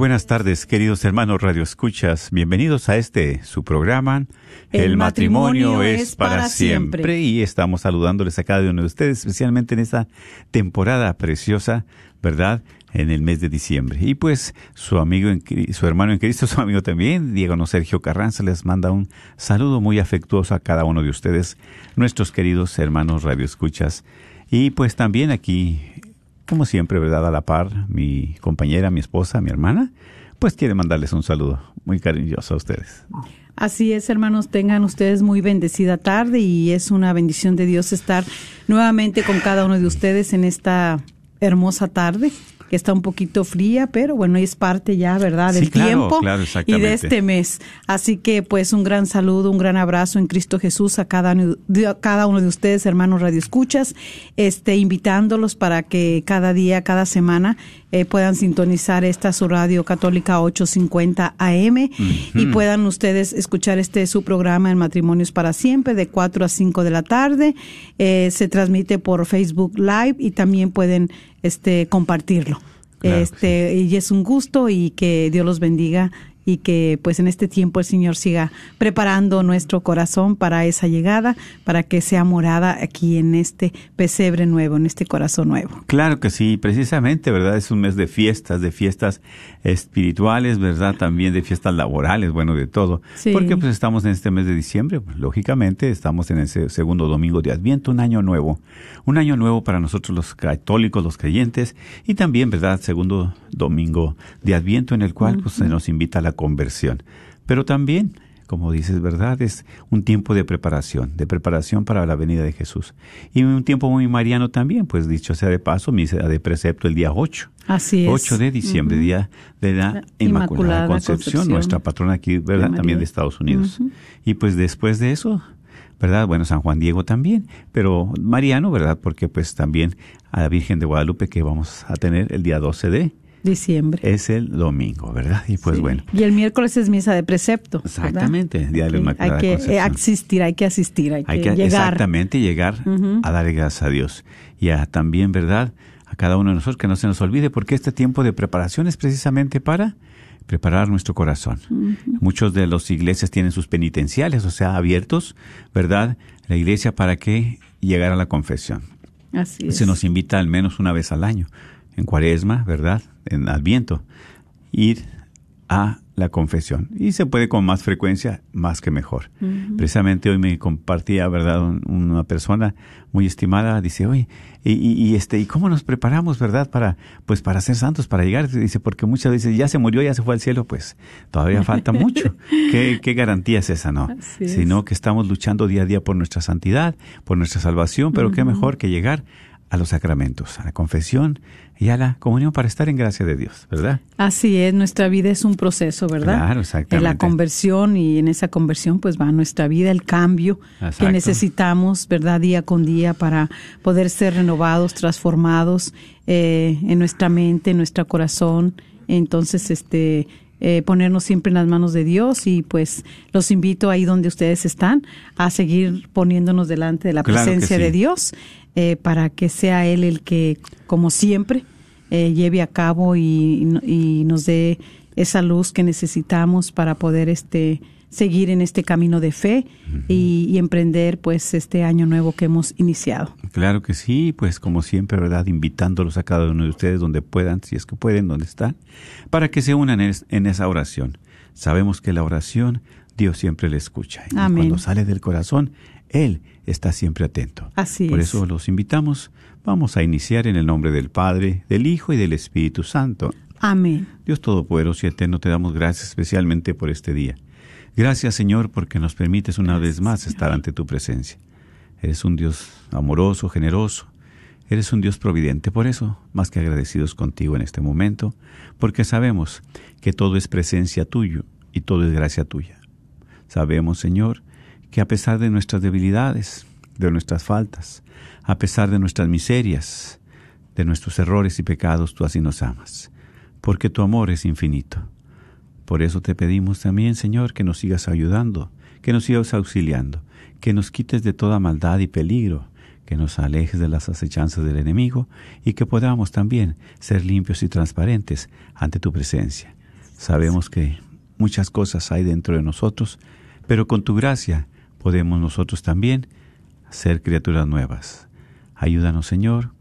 Buenas tardes, queridos hermanos Radio Escuchas. Bienvenidos a este su programa. El matrimonio es para siempre. Y estamos saludándoles a cada uno de ustedes, especialmente en esta temporada preciosa, ¿verdad? En el mes de diciembre. Y pues su amigo, en, su hermano en Cristo, su amigo también, Diego no Sergio Carranza, les manda un saludo muy afectuoso a cada uno de ustedes, nuestros queridos hermanos Radio Escuchas. Y pues también aquí como siempre, ¿verdad? A la par, mi compañera, mi esposa, mi hermana, pues quiere mandarles un saludo muy cariñoso a ustedes. Así es, hermanos, tengan ustedes muy bendecida tarde y es una bendición de Dios estar nuevamente con cada uno de ustedes en esta hermosa tarde que está un poquito fría, pero bueno, es parte ya, ¿verdad?, del Sí, claro, tiempo claro, y de este mes. Así que pues un gran saludo, un gran abrazo en Cristo Jesús a cada, uno de- a cada uno de ustedes, hermanos Radio Escuchas, este, invitándolos para que cada día, cada semana eh, puedan sintonizar esta su radio católica 850 AM y puedan ustedes escuchar este su programa en Matrimonios para Siempre de 4 a 5 de la tarde. Eh, se transmite por Facebook Live y también pueden este, compartirlo. Claro este, Y es un gusto y que Dios los bendiga y que pues en este tiempo el Señor siga preparando nuestro corazón para esa llegada, para que sea morada aquí en este pesebre nuevo, en este corazón nuevo. Claro que sí, precisamente, ¿verdad? Es un mes de fiestas, de fiestas espirituales, ¿verdad? También de fiestas laborales, bueno, de todo. Sí. Porque pues estamos en este mes de diciembre, pues, lógicamente estamos en ese segundo domingo de Adviento, un año nuevo. Un año nuevo para nosotros los católicos, los creyentes, y también, ¿verdad? Segundo domingo de Adviento en el cual pues se nos invita a la conversión. Pero también, como dices, ¿verdad? Es un tiempo de preparación, de preparación para la venida de Jesús. Y un tiempo muy mariano también, pues dicho sea de paso, misa de precepto el día 8. Así es. 8 de diciembre, día de la La Inmaculada, Inmaculada Concepción, Concepción nuestra patrona aquí, ¿verdad? de También de Estados Unidos. Y pues después de eso, ¿verdad? Bueno, San Juan Diego también, pero Mariano, ¿verdad? Porque pues también a la Virgen de Guadalupe que vamos a tener el día 12 de, Diciembre. es el domingo, ¿verdad? Y pues Sí. bueno. Y el miércoles es misa de precepto. ¿verdad? Exactamente, Día de la Hay que- Inmaculada Hay que eh, Concepción. asistir, hay que asistir, hay, Hay que, que llegar. exactamente llegar a dar gracias a Dios. Y a, también, ¿verdad? A cada uno de nosotros que no se nos olvide, porque este tiempo de preparación es precisamente para preparar nuestro corazón. Muchos de las iglesias tienen sus penitenciales, o sea, abiertos, ¿verdad? La iglesia para que llegar a la confesión. Así es. Se nos invita al menos una vez al año, en cuaresma, ¿verdad? En adviento, ir a la confesión. Y se puede con más frecuencia, más que mejor. Precisamente hoy me compartía, ¿verdad? Un- una persona muy estimada, dice, oye, y, y- y este, ¿y cómo nos preparamos, verdad? Para, pues para ser santos, para llegar. Dice, porque muchas veces ya se murió, ya se fue al cielo, pues todavía falta mucho. ¿Qué, qué garantía es esa, no? Es. Sino que estamos luchando día a día por nuestra santidad, por nuestra salvación, pero qué mejor que llegar a los sacramentos, a la confesión y a la comunión para estar en gracia de Dios, ¿verdad? Así es, nuestra vida es un proceso, ¿verdad? Claro, exactamente. En la conversión y en esa conversión pues va nuestra vida, el cambio Exacto. que necesitamos, ¿verdad? Día con día para poder ser renovados, transformados eh, en nuestra mente, en nuestro corazón. Entonces, este, eh, ponernos siempre en las manos de Dios y pues los invito ahí donde ustedes están a seguir poniéndonos delante de la Claro presencia sí. de Dios eh, para que sea Él el que, como siempre, eh, lleve a cabo y, y nos dé esa luz que necesitamos para poder este seguir en este camino de fe y, y emprender pues este año nuevo que hemos iniciado. Claro que sí, pues como siempre, ¿verdad? Invitándolos a cada uno de ustedes donde puedan, si es que pueden, donde están, para que se unan en, es- en esa oración. Sabemos que la oración Dios siempre le escucha. Y Amén. cuando sale del corazón, Él está siempre atento. Así Por es. eso los invitamos. Vamos a iniciar en el nombre del Padre, del Hijo y del Espíritu Santo. Amén. Dios Todopoderoso y Eterno, te damos gracias especialmente por este día. Gracias, Señor, porque nos permites una vez más estar ante tu presencia. Eres un Dios amoroso, generoso. Eres un Dios providente. Por eso, más que agradecidos contigo en este momento, porque sabemos que todo es presencia tuya y todo es gracia tuya. Sabemos, Señor, que a pesar de nuestras debilidades, de nuestras faltas, a pesar de nuestras miserias, de nuestros errores y pecados, tú así nos amas, porque tu amor es infinito. Por eso te pedimos también, Señor, que nos sigas ayudando, que nos sigas auxiliando, que nos quites de toda maldad y peligro, que nos alejes de las acechanzas del enemigo y que podamos también ser limpios y transparentes ante tu presencia. Sabemos que muchas cosas hay dentro de nosotros, pero con tu gracia podemos nosotros también ser criaturas nuevas. Ayúdanos, Señor,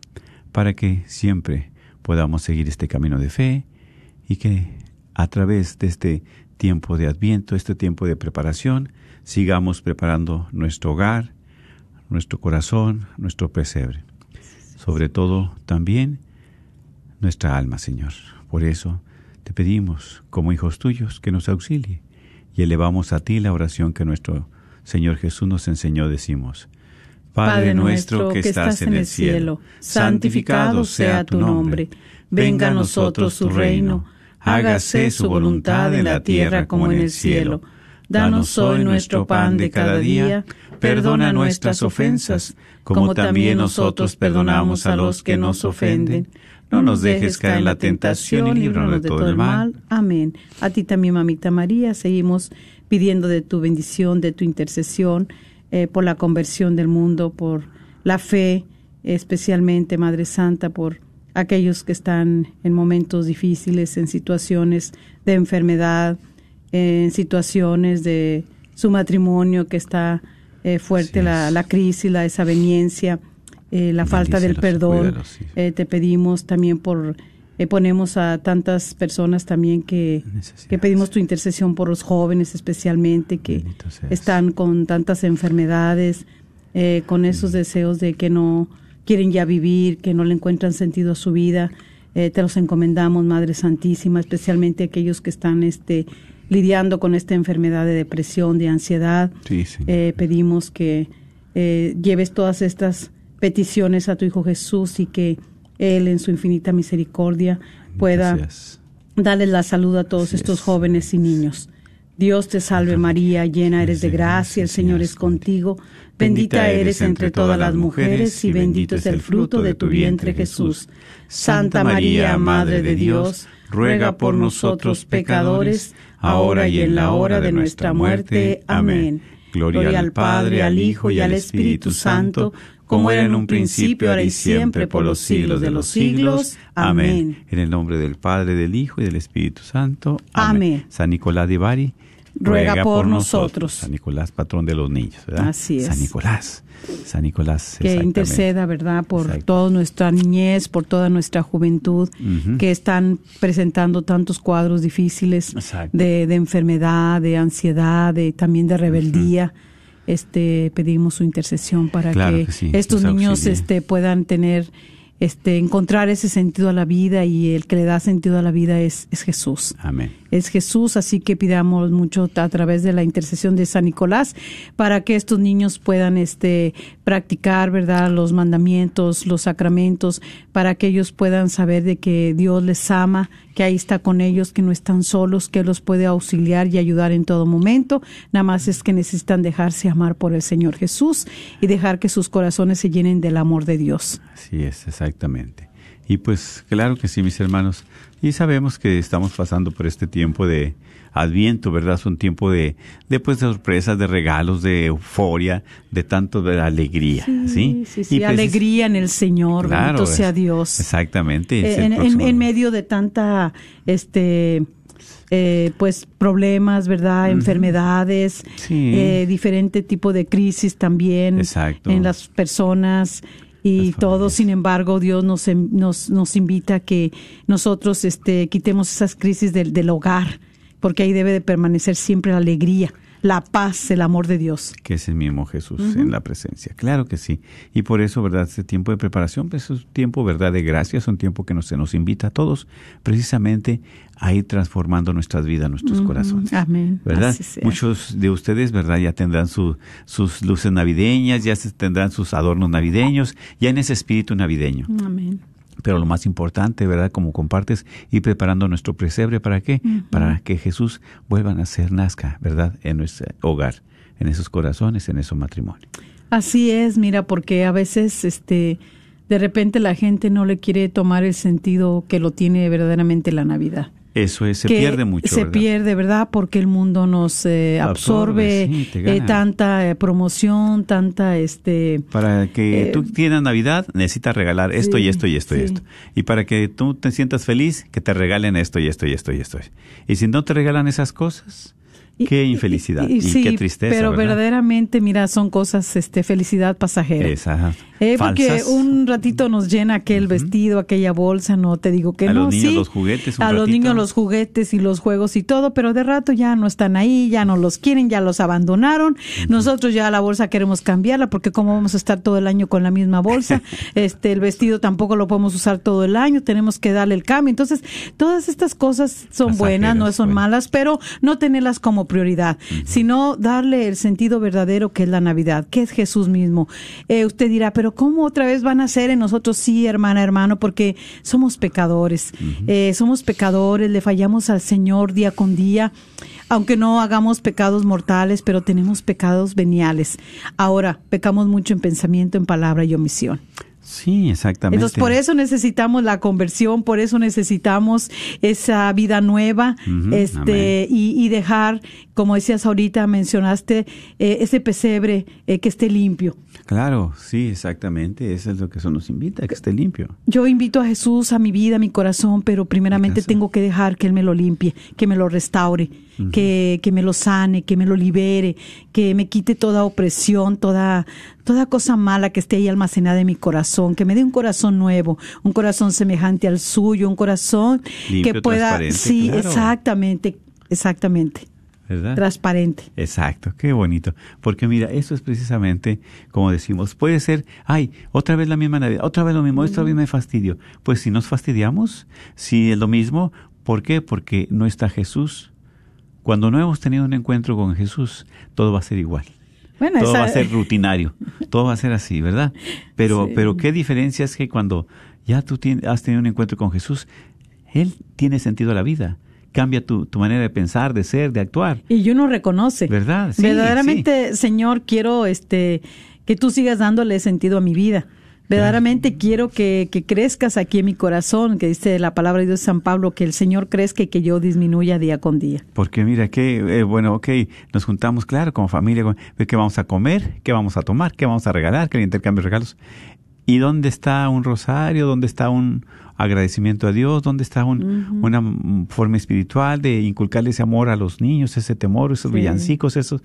para que siempre podamos seguir este camino de fe y que a través de este tiempo de adviento, este tiempo de preparación, sigamos preparando nuestro hogar, nuestro corazón, nuestro pesebre. Sobre todo también nuestra alma, Señor. Por eso te pedimos, como hijos tuyos, que nos auxilie y elevamos a ti la oración que nuestro Señor Jesús nos enseñó, decimos. Padre nuestro que estás en el cielo, santificado sea tu nombre. Venga a nosotros tu reino. Hágase su voluntad en la tierra como en el cielo. Danos hoy nuestro pan de cada día. Perdona nuestras ofensas, como también nosotros perdonamos a los que nos ofenden. No nos dejes caer en la tentación y líbranos de todo el mal. Amén. A ti también, mamita María, seguimos pidiendo de tu bendición, de tu intercesión, eh, por la conversión del mundo, por la fe, especialmente, Madre Santa, por aquellos que están en momentos difíciles, en situaciones de enfermedad, en situaciones de su matrimonio que está eh, fuerte la, la crisis, la desaveniencia, eh, la falta del perdón. cuídalos, sí. Eh, te pedimos también por, eh, ponemos a tantas personas también que, que pedimos tu intercesión por los jóvenes especialmente que están con tantas enfermedades, con esos deseos de que no quieren ya vivir, que no le encuentran sentido a su vida. Eh, te los encomendamos, Madre Santísima, especialmente aquellos que están este, lidiando con esta enfermedad de depresión, de ansiedad. Sí. Eh, pedimos que eh, lleves todas estas peticiones a tu Hijo Jesús y que Él en su infinita misericordia pueda Gracias. darles la salud a todos Así estos es. jóvenes y niños. Dios te salve María, llena eres de gracia, el Señor es contigo, bendita eres entre todas las mujeres y bendito es el fruto de tu vientre Jesús. Santa María, Madre de Dios, ruega por nosotros pecadores, ahora y en la hora de nuestra muerte. Amén. Gloria al Padre, al Hijo y al Espíritu Santo, como era en un principio, ahora y siempre, por los siglos de los siglos. Amén. En el nombre del Padre, del Hijo y del Espíritu Santo. Amén. San Nicolás de Bari, Ruega por nosotros. San Nicolás, patrón de los niños, ¿verdad? Así es. San Nicolás. San Nicolás. que interceda, ¿verdad?, por toda nuestra niñez, por toda nuestra juventud, que están presentando tantos cuadros difíciles de, de enfermedad, de ansiedad, de también de rebeldía. Este pedimos su intercesión para Claro que, que sí, estos niños este puedan tener este encontrar ese sentido a la vida y el que le da sentido a la vida es, es Jesús Amén. es Jesús, así que pidamos mucho a través de la intercesión de San Nicolás para que estos niños puedan este practicar, ¿verdad?, los mandamientos, los sacramentos, para que ellos puedan saber de que Dios les ama, que ahí está con ellos, que no están solos, que los puede auxiliar y ayudar en todo momento. Nada más es que necesitan dejarse amar por el Señor Jesús y dejar que sus corazones se llenen del amor de Dios. Así es, exactamente. Y pues claro que sí, mis hermanos. Y sabemos que estamos pasando por este tiempo de Adviento, ¿verdad? Es un tiempo de, de, pues, de sorpresas, de regalos, de euforia, de tanto de alegría, ¿sí? Sí, sí, Y precis- alegría en el Señor, Claro, bendito sea Dios. Exactamente. Eh, en, en- próximo- en medio de tanta, este, eh, pues problemas, ¿verdad? Enfermedades, Sí. eh, diferente tipo de crisis también Exacto. en las personas y todo. Sin embargo, Dios nos, em- nos, nos invita a que nosotros, este, quitemos esas crisis del, del hogar, porque ahí debe de permanecer siempre la alegría, la paz, el amor de Dios. que es el mismo Jesús en la presencia. Claro que sí. Y por eso, ¿verdad? Este tiempo de preparación, pues es un tiempo, ¿verdad? De gracia, es un tiempo que nos, se nos invita a todos precisamente a ir transformando nuestras vidas, nuestros corazones. Amén. ¿Verdad? Muchos de ustedes, ¿verdad? Ya tendrán su- sus luces navideñas, ya tendrán sus adornos navideños, ya en ese espíritu navideño. Amén. Pero lo más importante, ¿verdad? Como compartes, ir preparando nuestro presebre, ¿para qué? Para que Jesús vuelva a nacer, nazca, ¿verdad? En nuestro hogar, en esos corazones, en esos matrimonios. Así es, mira, porque a veces, este, de repente la gente no le quiere tomar el sentido que lo tiene verdaderamente la Navidad. Eso es, se que pierde mucho, Se ¿verdad? pierde, ¿verdad? Porque el mundo nos eh, absorbe, Absorbe, sí, eh, tanta eh, promoción, tanta, este, Para que tú tienes Navidad, necesitas regalar esto sí, y esto y esto y esto. Y para que tú te sientas feliz, que te regalen esto y esto y esto y esto. Y si no te regalan esas cosas, qué infelicidad y- y y, sí, qué tristeza. Pero ¿verdad? verdaderamente, mira, son cosas, este, felicidad pasajera. Esa, Eh, porque un ratito nos llena aquel vestido, aquella bolsa, no te digo que A no. los niños sí, los juguetes un a los niños los juguetes y los juegos y todo, pero de rato ya no están ahí, ya no los quieren, ya los abandonaron. Nosotros ya la bolsa queremos cambiarla porque cómo vamos a estar todo el año con la misma bolsa. este, el vestido tampoco lo podemos usar todo el año, tenemos que darle el cambio. Entonces, todas estas cosas son buenas, no son bueno. malas, pero no tenerlas como prioridad, sino darle el sentido verdadero que es la Navidad, que es Jesús mismo. Eh, usted dirá, pero ¿cómo otra vez van a ser en nosotros? Sí, hermana, hermano, porque somos pecadores, Eh, somos pecadores, le fallamos al Señor día con día, aunque no hagamos pecados mortales, pero tenemos pecados veniales. Ahora, pecamos mucho en pensamiento, en palabra y omisión. Sí, exactamente. Entonces, por eso necesitamos la conversión, por eso necesitamos esa vida nueva, este, y, y dejar, como decías ahorita, mencionaste, eh, ese pesebre eh, que esté limpio. Claro, sí, exactamente. Eso es lo que eso nos invita, que esté limpio. Yo invito a Jesús a mi vida, a mi corazón, pero primeramente tengo que dejar que Él me lo limpie, que me lo restaure, que, que me lo sane, que me lo libere, que me quite toda opresión, toda, toda cosa mala que esté ahí almacenada en mi corazón, que me dé un corazón nuevo, un corazón semejante al suyo, un corazón Limpio, que pueda, sí, claro. exactamente, exactamente, ¿Verdad? transparente. Exacto, qué bonito. Porque mira, eso es precisamente como decimos, puede ser, ay, otra vez la misma Navidad, otra vez lo mismo, otra vez me fastidio. Pues si nos fastidiamos, si es lo mismo, ¿por qué? Porque no está Jesús. Cuando no hemos tenido un encuentro con Jesús, todo va a ser igual. Bueno, todo esa- va a ser rutinario, todo va a ser así, ¿verdad? Pero, Sí. pero qué diferencia es que cuando ya tú has tenido un encuentro con Jesús, Él tiene sentido a la vida, cambia tu, tu manera de pensar, de ser, de actuar. Y uno reconoce. ¿Verdad? Sí, Verdaderamente, Señor, quiero este que tú sigas dándole sentido a mi vida. Verdaderamente quiero que, que crezcas aquí en mi corazón, que dice la palabra de Dios de San Pablo, que el Señor crezca y que yo disminuya día con día. Porque mira, que, eh, bueno, ok, nos juntamos, claro, como familia, ¿qué vamos a comer? ¿Qué vamos a tomar? ¿Qué vamos a regalar? ¿Qué intercambio de regalos? ¿Y dónde está un rosario? ¿Dónde está un agradecimiento a Dios? ¿Dónde está un- una forma espiritual de inculcarle ese amor a los niños, ese temor, esos Sí. villancicos, esos,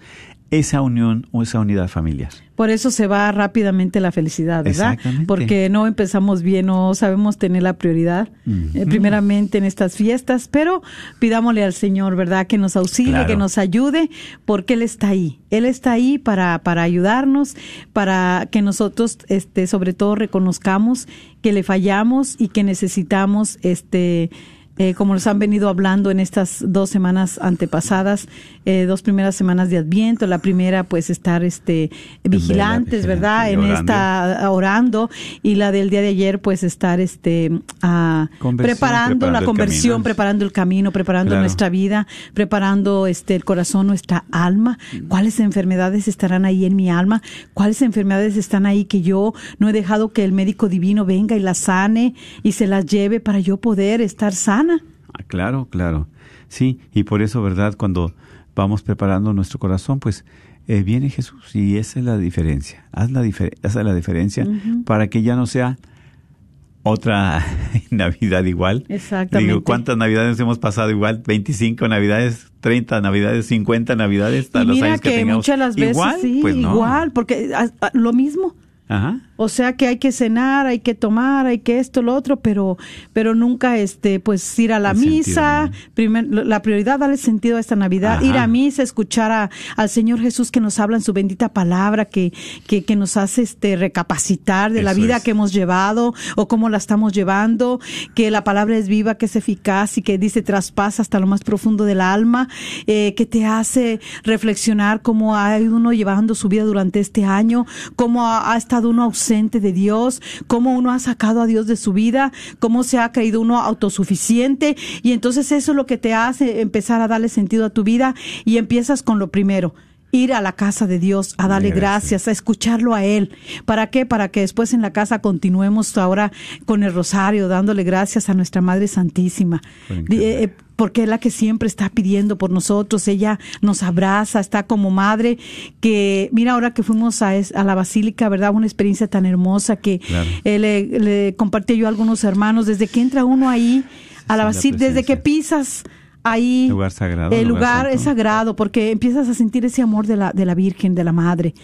esa unión o esa unidad familiar? Por eso se va rápidamente la felicidad, ¿verdad? Exactamente. Porque no empezamos bien, no sabemos tener la prioridad, eh, primeramente en estas fiestas, pero pidámosle al Señor, ¿verdad? Que nos auxilie, Claro. que nos ayude, porque Él está ahí. Él está ahí para, para ayudarnos, para que nosotros, este, sobre todo, reconozcamos que le fallamos y que necesitamos, este, eh, como nos han venido hablando en estas dos semanas antepasadas, eh, dos primeras semanas de Adviento. La primera, pues, estar este vigilantes, ¿verdad? En orando. esta orando y la del día de ayer, pues, estar este ah, preparando preparando la conversión, camino. preparando el camino, preparando Claro. nuestra vida, preparando este el corazón, nuestra alma. ¿Cuáles enfermedades estarán ahí en mi alma? ¿Cuáles enfermedades están ahí que yo no he dejado que el médico divino venga y las sane y se las lleve para yo poder estar sana? Ah, Claro, claro. Sí, y por eso, ¿verdad? Cuando vamos preparando nuestro corazón, pues eh, viene Jesús y esa es la diferencia. Haz la, difer- es la diferencia para que ya no sea otra Navidad igual. Exactamente. Digo, ¿cuántas Navidades hemos pasado igual? 25 Navidades, 30 Navidades, 50 Navidades, hasta Y los años que, que, tengamos. muchas las veces ¿Igual? sí, Pues no. igual, porque ah, ah, lo mismo. Ajá. O sea que hay que cenar, hay que tomar, hay que esto, lo otro, pero, pero nunca este, pues ir a la El misa. sentido, Primer, la prioridad darle sentido a esta Navidad, Ajá. ir a misa, escuchar a- al Señor Jesús que nos habla en su bendita palabra, que, que, que nos hace este recapacitar de la vida es. que hemos llevado o cómo la estamos llevando, que la palabra es viva, que es eficaz y que dice traspasa hasta lo más profundo del alma, eh, que te hace reflexionar cómo ha ido uno llevando su vida durante este año, cómo ha, ha estado uno ausente de Dios, cómo uno ha sacado a Dios de su vida, cómo se ha creído uno autosuficiente y entonces eso es lo que te hace empezar a darle sentido a tu vida y empiezas con lo primero. Ir a la casa de Dios, a darle Gracias. gracias, a escucharlo a Él. ¿Para qué? Para que después en la casa continuemos ahora con el rosario, dándole gracias a nuestra Madre Santísima. Increíble. eh, porque es la que siempre está pidiendo por nosotros, ella nos abraza, está como madre, que mira ahora que fuimos a, es- a la basílica, ¿verdad? Una experiencia tan hermosa que Claro. eh, le, le compartí yo a algunos hermanos, desde que entra uno ahí a la basílica, desde que pisas ahí Lugar sagrado, el lugar es sagrado porque empiezas a sentir ese amor de la de la Virgen de la Madre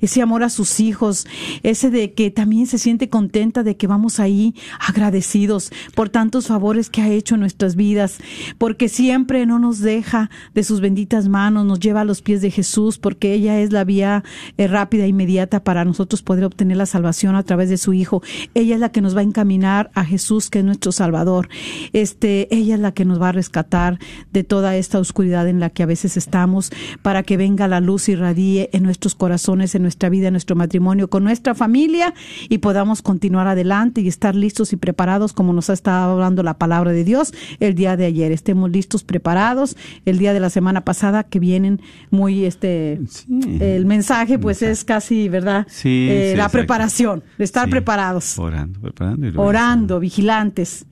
ese amor a sus hijos ese de que también se siente contenta de que vamos ahí agradecidos por tantos favores que ha hecho en nuestras vidas porque siempre no nos deja de sus benditas manos nos lleva a los pies de Jesús porque ella es la vía eh, rápida e inmediata para nosotros poder obtener la salvación a través de su hijo. Ella es la que nos va a encaminar a Jesús que es nuestro Salvador. Este ella es la que nos va a rescatar de toda esta oscuridad en la que a veces estamos, para que venga la luz y radie en nuestros corazones, en nuestra vida, en nuestro matrimonio, con nuestra familia y podamos continuar adelante y estar listos y preparados como nos ha estado hablando la palabra de Dios el día de ayer. Estemos listos, preparados. El día de la semana pasada que vienen muy este Sí. el mensaje pues Mensaje. es casi, ¿verdad? Sí, Eh, sí, la exacto. preparación, de estar preparados, Orando, preparando y orando, vigilantes.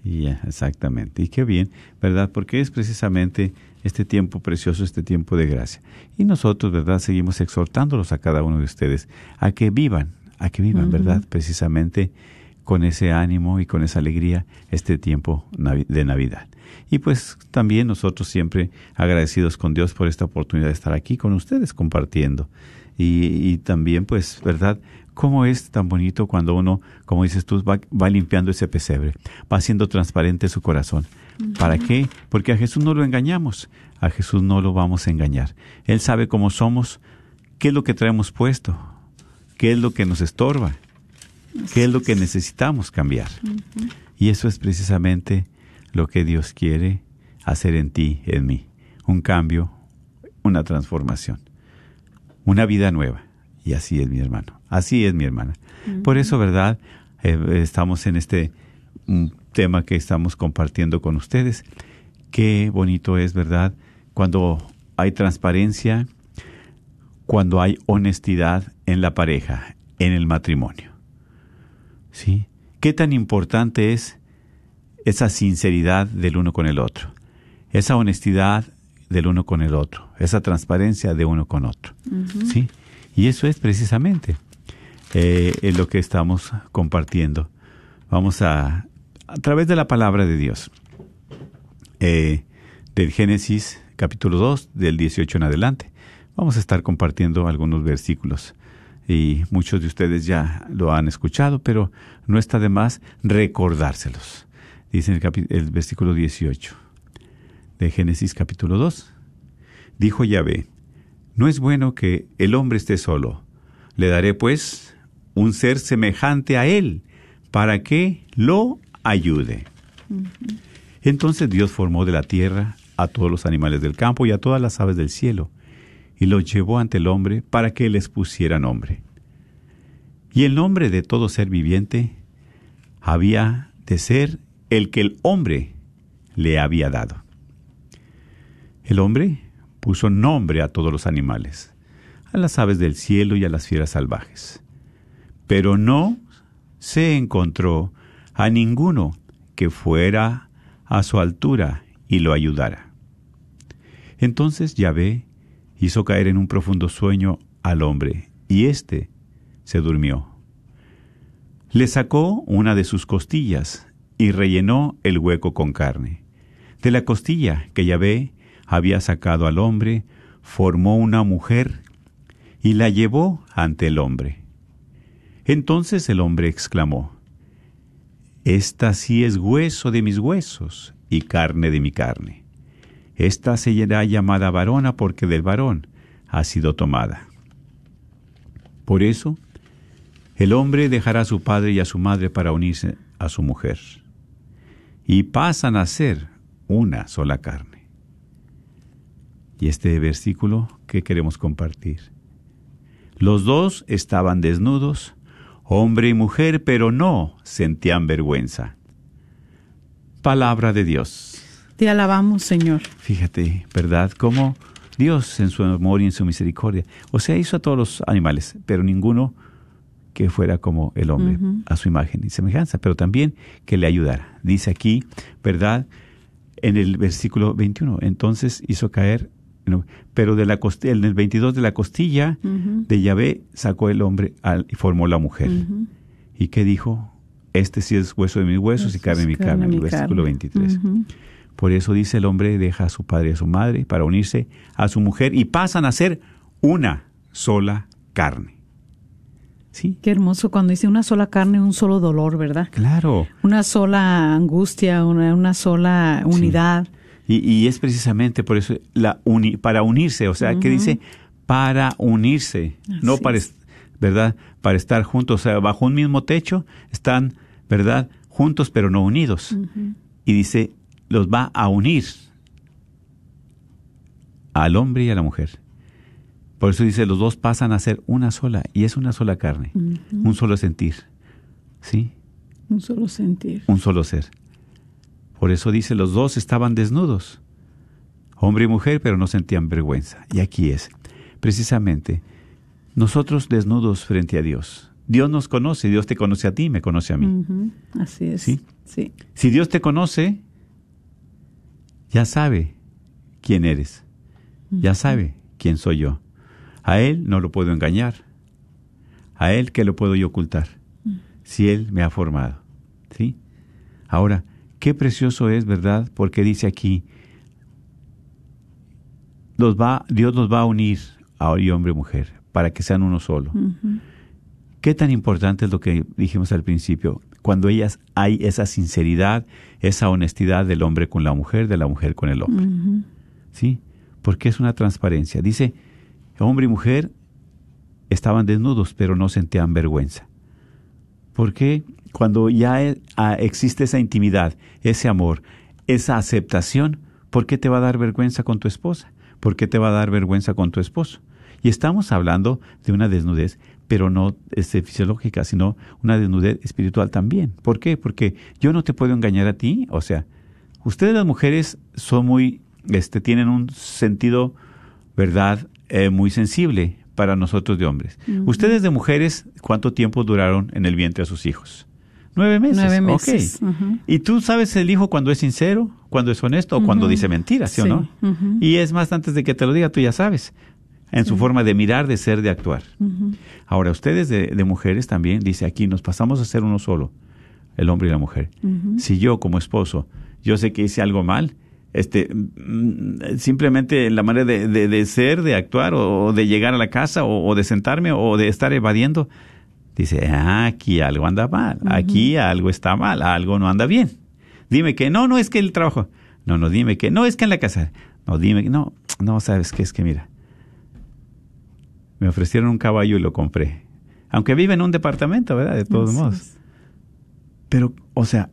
Exactamente. Y qué bien, ¿verdad? Porque es precisamente este tiempo precioso, este tiempo de gracia. Y nosotros, ¿verdad? Seguimos exhortándolos a cada uno de ustedes a que vivan, a que vivan, ¿verdad? Precisamente con ese ánimo y con esa alegría este tiempo de Navidad. Y pues también nosotros siempre agradecidos con Dios por esta oportunidad de estar aquí con ustedes compartiendo. Y, y también pues, ¿verdad? ¿Cómo es tan bonito cuando uno, como dices tú, va, va limpiando ese pesebre, va haciendo transparente su corazón? ¿Para qué? Porque a Jesús no lo engañamos, a Jesús no lo vamos a engañar. Él sabe cómo somos, qué es lo que traemos puesto, qué es lo que nos estorba, qué es lo que necesitamos cambiar. Y eso es precisamente lo que Dios quiere hacer en ti, en mí. Un cambio, una transformación, una vida nueva. Y así es mi hermano, así es mi hermana. Por eso, ¿verdad? Eh, estamos en este mm, tema que estamos compartiendo con ustedes. Qué bonito es, ¿verdad? Cuando hay transparencia, cuando hay honestidad en la pareja, en el matrimonio. ¿Sí? ¿Qué tan importante es esa sinceridad del uno con el otro? Esa honestidad del uno con el otro, esa transparencia de uno con otro. ¿Sí? Y eso es precisamente eh, lo que estamos compartiendo. Vamos a, a través de la palabra de Dios, eh, del Génesis capítulo 2, del 18 en adelante. Vamos a estar compartiendo algunos versículos y muchos de ustedes ya lo han escuchado, pero no está de más recordárselos. Dice el, el versículo 18 de Génesis capítulo 2. Dijo Yahvé, no es bueno que el hombre esté solo. Le daré pues un ser semejante a él para que lo ayude. Entonces Dios formó de la tierra a todos los animales del campo y a todas las aves del cielo, y los llevó ante el hombre para que les pusiera nombre. Y el nombre de todo ser viviente había de ser el que el hombre le había dado. El hombre puso nombre a todos los animales, a las aves del cielo y a las fieras salvajes. Pero no se encontró a ninguno que fuera a su altura y lo ayudara. Entonces Yahvé hizo caer en un profundo sueño al hombre, y éste se durmió. Le sacó una de sus costillas y rellenó el hueco con carne. De la costilla que Yahvé había sacado al hombre, formó una mujer y la llevó ante el hombre. Entonces el hombre exclamó, Esta sí es hueso de mis huesos y carne de mi carne. Esta será llamada varona porque del varón ha sido tomada. Por eso, el hombre dejará a su padre y a su madre para unirse a su mujer, y pasan a ser una sola carne. Y este versículo que queremos compartir. Los dos estaban desnudos, hombre y mujer, pero no sentían vergüenza. Palabra de Dios. Te alabamos, Señor. Fíjate, ¿verdad? Cómo Dios en su amor y en su misericordia, o sea, hizo a todos los animales, pero ninguno que fuera como el hombre, a su imagen y semejanza, pero también que le ayudara. Dice aquí, ¿verdad? En el versículo 21, entonces hizo caer, pero de la en el 22 de la costilla de Yahvé sacó el hombre al, y formó la mujer. ¿Y qué dijo? Este sí es hueso de mis huesos y carne de mi carne, el versículo 23. Por eso dice el hombre deja a su padre y a su madre para unirse a su mujer y pasan a ser una sola carne. ¿Sí? Qué hermoso cuando dice una sola carne, un solo dolor, ¿verdad? Claro. Una sola angustia, una, una sola unidad. Sí. Y, y, es precisamente por eso la uni, para unirse, o sea, uh -huh. que dice para unirse, Así no para, es. ¿verdad? Para estar juntos, o sea, bajo un mismo techo están, ¿verdad? Juntos pero no unidos. Uh -huh. Y dice los va a unir al hombre y a la mujer. Por eso dice, los dos pasan a ser una sola, y es una sola carne, uh -huh. un solo sentir. ¿Sí? Un solo sentir. Un solo ser. Por eso dice, los dos estaban desnudos, hombre y mujer, pero no sentían vergüenza. Y aquí es, precisamente, nosotros desnudos frente a Dios. Dios nos conoce, Dios te conoce a ti, me conoce a mí. Uh -huh. Así es. ¿Sí? sí. Si Dios te conoce, ya sabe quién eres, ya sabe quién soy yo. A Él no lo puedo engañar, a Él que lo puedo yo ocultar, si Él me ha formado. ¿sí? Ahora, qué precioso es, ¿verdad? Porque dice aquí, los va, Dios los va a unir a hombre y mujer para que sean uno solo. Uh -huh. Qué tan importante es lo que dijimos al principio, cuando ellas hay esa sinceridad, esa honestidad del hombre con la mujer, de la mujer con el hombre. Uh -huh. ¿Sí? Porque es una transparencia. Dice, hombre y mujer estaban desnudos, pero no sentían vergüenza. Porque cuando ya existe esa intimidad, ese amor, esa aceptación, ¿por qué te va a dar vergüenza con tu esposa? ¿Por qué te va a dar vergüenza con tu esposo? Y estamos hablando de una desnudez, pero no este, fisiológica, sino una desnudez espiritual también. ¿Por qué? Porque yo no te puedo engañar a ti. O sea, ustedes las mujeres son muy, este, tienen un sentido, ¿verdad?, eh, muy sensible para nosotros de hombres. Uh -huh. Ustedes de mujeres, ¿cuánto tiempo duraron en el vientre a sus hijos? Nueve meses. Nueve meses. Okay. Uh -huh. Y tú sabes el hijo cuando es sincero, cuando es honesto o uh -huh. cuando dice mentiras, ¿sí, sí. o no? Y es más, antes de que te lo diga, tú ya sabes en sí. su forma de mirar, de ser, de actuar. Uh -huh. Ahora, ustedes de, de, mujeres también, dice aquí, nos pasamos a ser uno solo, el hombre y la mujer. Uh -huh. Si yo como esposo, yo sé que hice algo mal, este, simplemente la manera de, de, de ser, de actuar, o, de llegar a la casa, o, o, de sentarme, o de estar evadiendo, dice, ah, aquí algo anda mal, uh -huh. aquí algo está mal, algo no anda bien. Dime que no, no es que el trabajo, no, no, dime que no es que en la casa, no, dime que no, no, sabes que es que mira, me ofrecieron un caballo y lo compré. Aunque vive en un departamento, ¿verdad? De todos modos. Pero, o sea,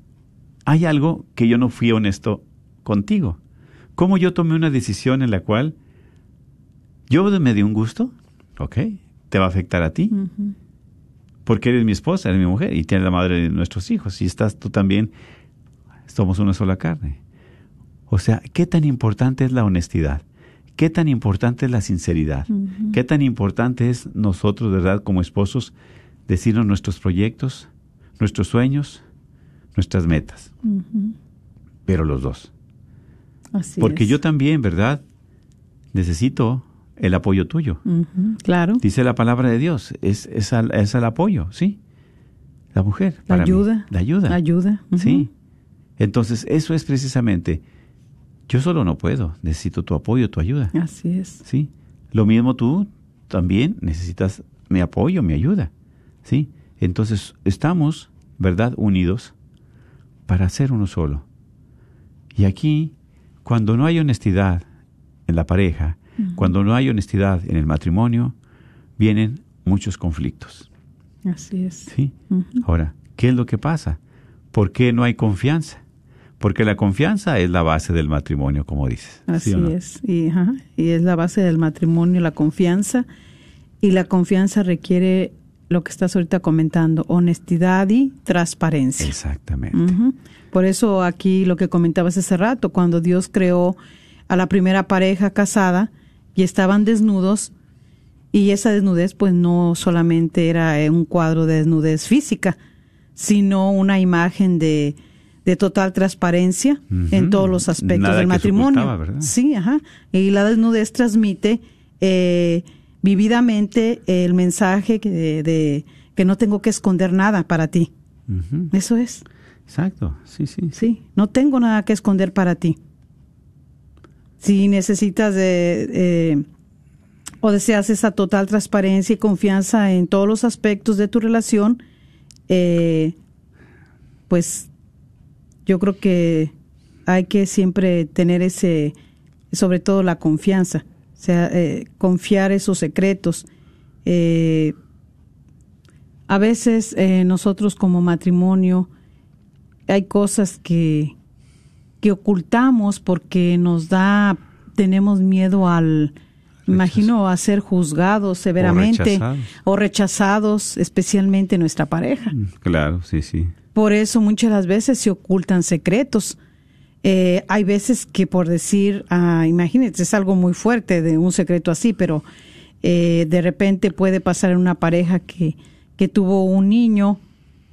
hay algo que yo no fui honesto contigo. ¿Cómo yo tomé una decisión en la cual yo me di un gusto? ¿Ok? ¿Te va a afectar a ti? Porque eres mi esposa, eres mi mujer y tienes la madre de nuestros hijos. Y estás tú también, somos una sola carne. O sea, ¿qué tan importante es la honestidad? ¿Qué tan importante es la sinceridad? ¿Qué tan importante es nosotros, de verdad, como esposos, decirnos nuestros proyectos, nuestros sueños, nuestras metas? Pero los dos. Así Porque es. yo también, ¿verdad? Necesito el apoyo tuyo. Claro. Dice la palabra de Dios, es, es, al- es el apoyo, ¿sí? La mujer. La para mí. ayuda. La ayuda. La ayuda. Sí. Entonces, eso es precisamente, yo solo no puedo, necesito tu apoyo, tu ayuda. Así es. ¿Sí? Lo mismo tú también necesitas mi apoyo, mi ayuda. ¿Sí? Entonces, estamos, ¿verdad?, unidos para ser uno solo. Y aquí, cuando no hay honestidad en la pareja, cuando no hay honestidad en el matrimonio, vienen muchos conflictos. Así es. ¿Sí? Ahora, ¿qué es lo que pasa? ¿Por qué no hay confianza? Porque la confianza es la base del matrimonio, como dices. ¿sí Así no? es. Y, ajá, y es la base del matrimonio, la confianza. Y la confianza requiere lo que estás ahorita comentando, honestidad y transparencia. Exactamente. Por eso aquí lo que comentabas hace rato, cuando Dios creó a la primera pareja casada y estaban desnudos, y esa desnudez pues no solamente era eh, un cuadro de desnudez física, sino una imagen de, de total transparencia en todos los aspectos Nada del matrimonio. Sí, ajá. Y la desnudez transmite eh, vividamente el mensaje que, de, de que no tengo que esconder nada para ti. Eso es. Exacto, sí, sí. Sí, no tengo nada que esconder para ti. Si necesitas de, eh, o deseas esa total transparencia y confianza en todos los aspectos de tu relación, eh, pues yo creo que hay que siempre tener ese, sobre todo la confianza, o sea, eh, confiar esos secretos. Eh, a veces eh, nosotros como matrimonio hay cosas que, que ocultamos porque nos da, tenemos miedo al, imagino, a ser juzgados severamente rechazados. o rechazados, especialmente nuestra pareja. Claro, sí, sí. Por eso muchas las veces se ocultan secretos. Eh, hay veces que por decir, ah, imagínate, es algo muy fuerte de un secreto así, pero eh, de repente puede pasar en una pareja que, que tuvo un niño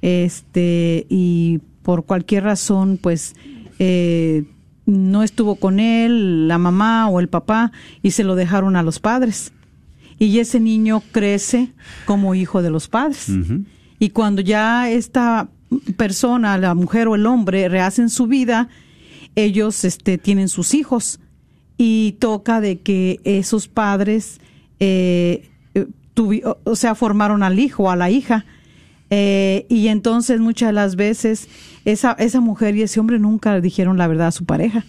este y por cualquier razón pues eh, no estuvo con él la mamá o el papá y se lo dejaron a los padres. Y ese niño crece como hijo de los padres. Y cuando ya esta persona, la mujer o el hombre, rehacen su vida, ellos este, tienen sus hijos y toca de que esos padres, eh, eh, tuvi- o- sea, formaron al hijo o a la hija. Eh, y entonces muchas de las veces esa, esa mujer y ese hombre nunca le dijeron la verdad a su pareja.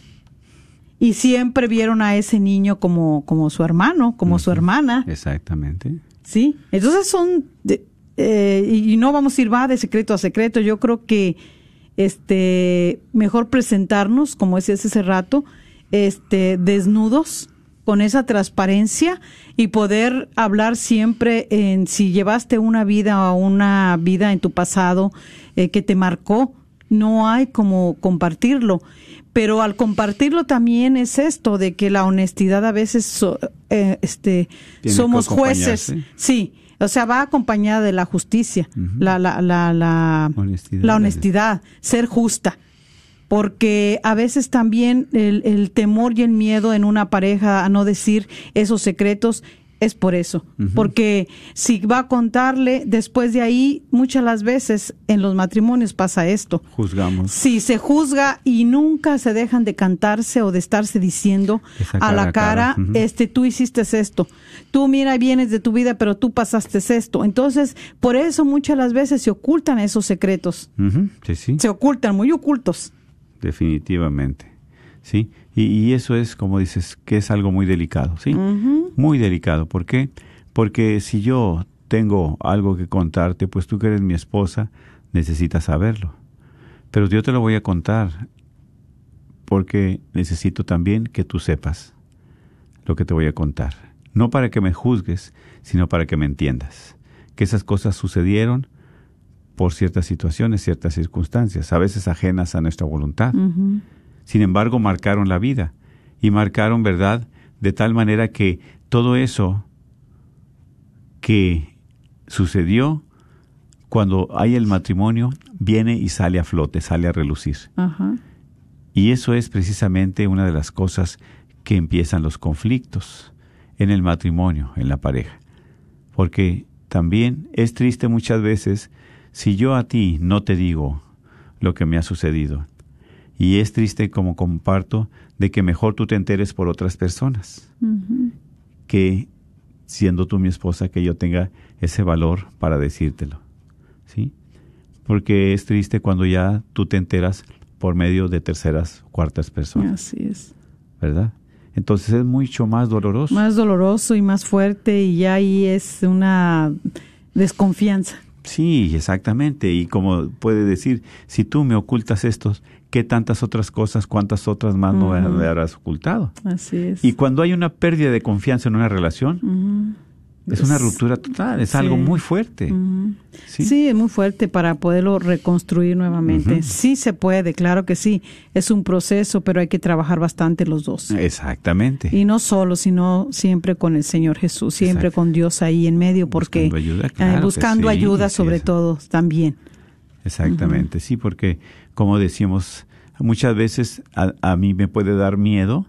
Y siempre vieron a ese niño como, como su hermano, como su hermana. Exactamente. Sí, entonces son, de- eh, y no vamos a ir va de secreto a secreto. Yo creo que este mejor presentarnos, como decías hace rato, este desnudos con esa transparencia y poder hablar siempre en si llevaste una vida o una vida en tu pasado eh, que te marcó, no hay como compartirlo. Pero al compartirlo también es esto de que la honestidad a veces so- eh, este Tiene somos jueces. Sí, o sea, va acompañada de la justicia, la, la, la, la, Honestidad. la honestidad, ser justa. Porque a veces también el, el temor y el miedo en una pareja a no decir esos secretos es por eso. Porque si va a contarle, después de ahí, muchas las veces en los matrimonios pasa esto. Juzgamos. Si se juzga y nunca se dejan de cantarse o de estarse diciendo a la cara, este, tú hiciste esto, tú mira, vienes de tu vida, pero tú pasaste esto. Entonces, por eso muchas las veces se ocultan esos secretos, Sí, sí. se ocultan, muy ocultos. Definitivamente. Sí. Y, y eso es, como dices, que es algo muy delicado, ¿sí? Muy delicado. ¿Por qué? Porque si yo tengo algo que contarte, pues tú que eres mi esposa, necesitas saberlo. Pero yo te lo voy a contar porque necesito también que tú sepas lo que te voy a contar. No para que me juzgues, sino para que me entiendas. Que esas cosas sucedieron por ciertas situaciones, ciertas circunstancias, a veces ajenas a nuestra voluntad. Sin embargo, marcaron la vida y marcaron, ¿verdad? De tal manera que todo eso que sucedió cuando hay el matrimonio viene y sale a flote, sale a relucir. Ajá. Y eso es precisamente una de las cosas que empiezan los conflictos en el matrimonio, en la pareja. Porque también es triste muchas veces si yo a ti no te digo lo que me ha sucedido. Y es triste como comparto de que mejor tú te enteres por otras personas que siendo tú mi esposa que yo tenga ese valor para decírtelo. ¿Sí? Porque es triste cuando ya tú te enteras por medio de terceras, cuartas personas, Así es. ¿verdad? Entonces es mucho más doloroso. Más doloroso y más fuerte y ya ahí es una desconfianza. Sí, exactamente. Y como puede decir, si tú me ocultas estos, ¿qué tantas otras cosas, cuántas otras más no me habrás ocultado? Así es. Y cuando hay una pérdida de confianza en una relación. Es una ruptura total, es sí. algo muy fuerte. ¿sí? Sí, es muy fuerte para poderlo reconstruir nuevamente. Sí se puede, claro que sí. Es un proceso, pero hay que trabajar bastante los dos. Exactamente. Y no solo, sino siempre con el Señor Jesús, siempre Exacto. con Dios ahí en medio, porque Buscando ayuda, eh, claro que buscando sí, ayuda sí, sobre todo también. Exactamente, sí, porque como decimos, muchas veces a, a mí me puede dar miedo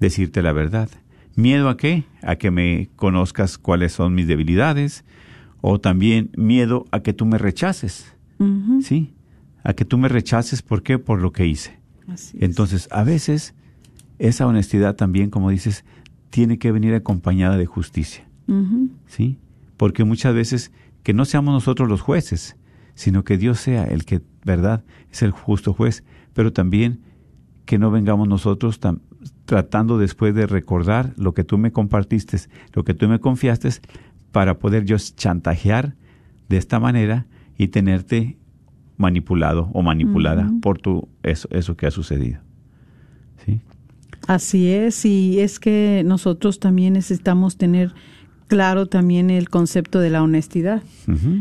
decirte la verdad. ¿Miedo a qué? A que me conozcas cuáles son mis debilidades o también miedo a que tú me rechaces. ¿sí? A que tú me rechaces, ¿por qué? Por lo que hice. Así es. Entonces, a veces esa honestidad también, como dices, tiene que venir acompañada de justicia. ¿sí? Porque muchas veces que no seamos nosotros los jueces, sino que Dios sea el que, ¿verdad?, es el justo juez, pero también que no vengamos nosotros tam- tratando después de recordar lo que tú me compartiste, lo que tú me confiaste, para poder yo chantajear de esta manera y tenerte manipulado o manipulada por tu eso, eso que ha sucedido. ¿Sí? Así es, y es que nosotros también necesitamos tener claro también el concepto de la honestidad,